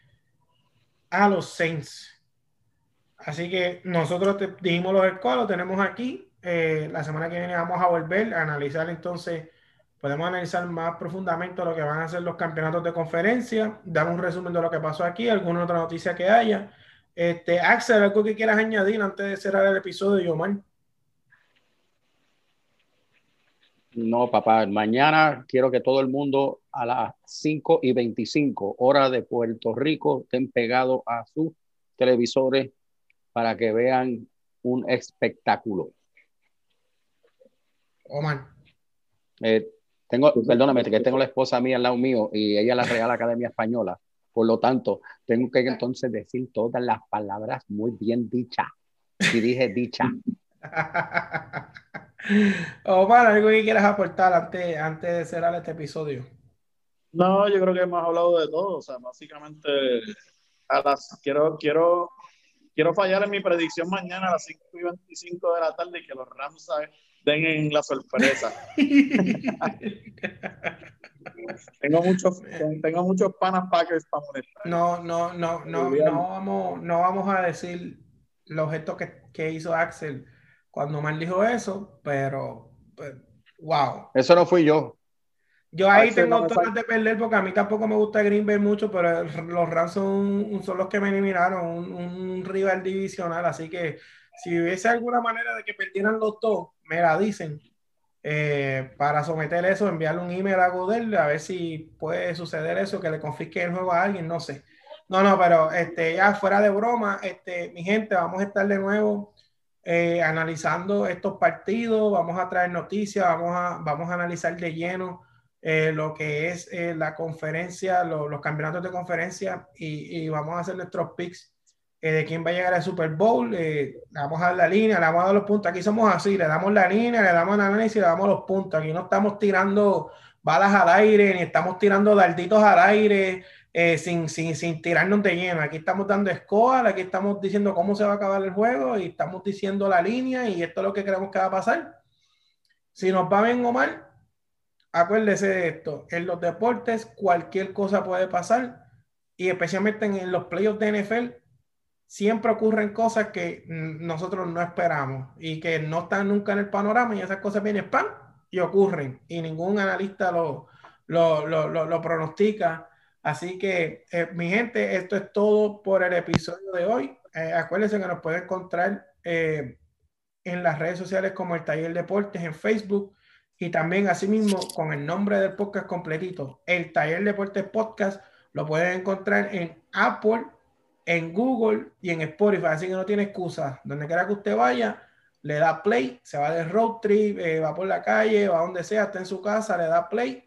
a los Saints. Así que nosotros te dijimos los lo tenemos aquí. Eh, la semana que viene vamos a volver a analizar entonces, podemos analizar más profundamente lo que van a ser los campeonatos de conferencia, dar un resumen de lo que pasó aquí, alguna otra noticia que haya. Este, Axel, algo que quieras añadir antes de cerrar el episodio, Omar. No, papá, mañana quiero que todo el mundo a las 5 y 25 horas de Puerto Rico estén pegados a sus televisores para que vean un espectáculo. Omar. Eh, tengo, perdóname, que tengo la esposa mía al lado mío y ella es la Real Academia Española. Por lo tanto, tengo que entonces decir todas las palabras muy bien dichas. Si dije dicha. Omar, ¿algo que quieras aportar antes, antes de cerrar este episodio? No, yo creo que hemos hablado de todo. O sea, básicamente, a las, quiero, quiero, quiero fallar en mi predicción mañana a las 5 y 25 de la tarde y que los Rams den en la sorpresa. tengo muchos, tengo muchos panas Packers para molestar. No, no, no, no, no vamos, no vamos a decir los gestos que, que hizo Axel cuando mal dijo eso, pero pues, wow. Eso no fui yo. Yo ahí tengo todas de perder porque a mí tampoco me gusta Green Bay mucho, pero los Rams son, son los que me eliminaron, un, rival divisional, así que si hubiese alguna manera de que perdieran los dos, me la dicen. Eh, para someter eso, enviarle un email a Godel, a ver si puede suceder eso, que le confisque el juego a alguien, no sé. No, no, pero este, ya fuera de broma, este, mi gente, vamos a estar de nuevo eh, analizando estos partidos, vamos a traer noticias, vamos a, vamos a analizar de lleno eh, lo que es eh, la conferencia, los campeonatos de conferencia y, vamos a hacer nuestros picks de quién va a llegar al Super Bowl. le vamos a dar la línea, le vamos a dar los puntos. Aquí somos así, le damos la línea, le damos el análisis le damos los puntos. Aquí no estamos tirando balas al aire, ni estamos tirando darditos al aire, eh, sin, sin, sin, tirarnos de lleno. Aquí estamos dando score, aquí estamos diciendo cómo se va a acabar el juego y estamos diciendo la línea y esto es lo que creemos que va a pasar. Si nos va bien o mal, acuérdese de esto. En los deportes cualquier cosa puede pasar y especialmente en los playoffs de NFL siempre ocurren cosas que nosotros no esperamos y que no están nunca en el panorama y esas cosas vienen pan y ocurren. Y ningún analista lo, lo, lo, lo pronostica. Así que, eh, mi gente, esto es todo por el episodio de hoy. Eh, acuérdense que nos pueden encontrar eh, en las redes sociales como el Taller Deportes en Facebook y también asimismo con el nombre del podcast completito, el Taller Deportes Podcast, lo pueden encontrar en Apple, en Google y en Spotify, así que no tiene excusa. Donde quiera que usted vaya, le da play, se va de road trip, va por la calle, va donde sea, está en su casa, le da play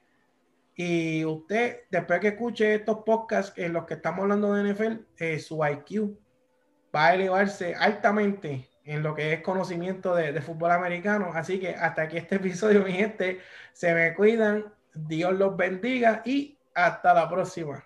y usted, después que escuche estos podcasts en los que estamos hablando de NFL, eh, su IQ va a elevarse altamente en lo que es conocimiento de, de, fútbol americano. Así que hasta aquí este episodio, mi gente. Se me cuidan. Dios los bendiga y hasta la próxima.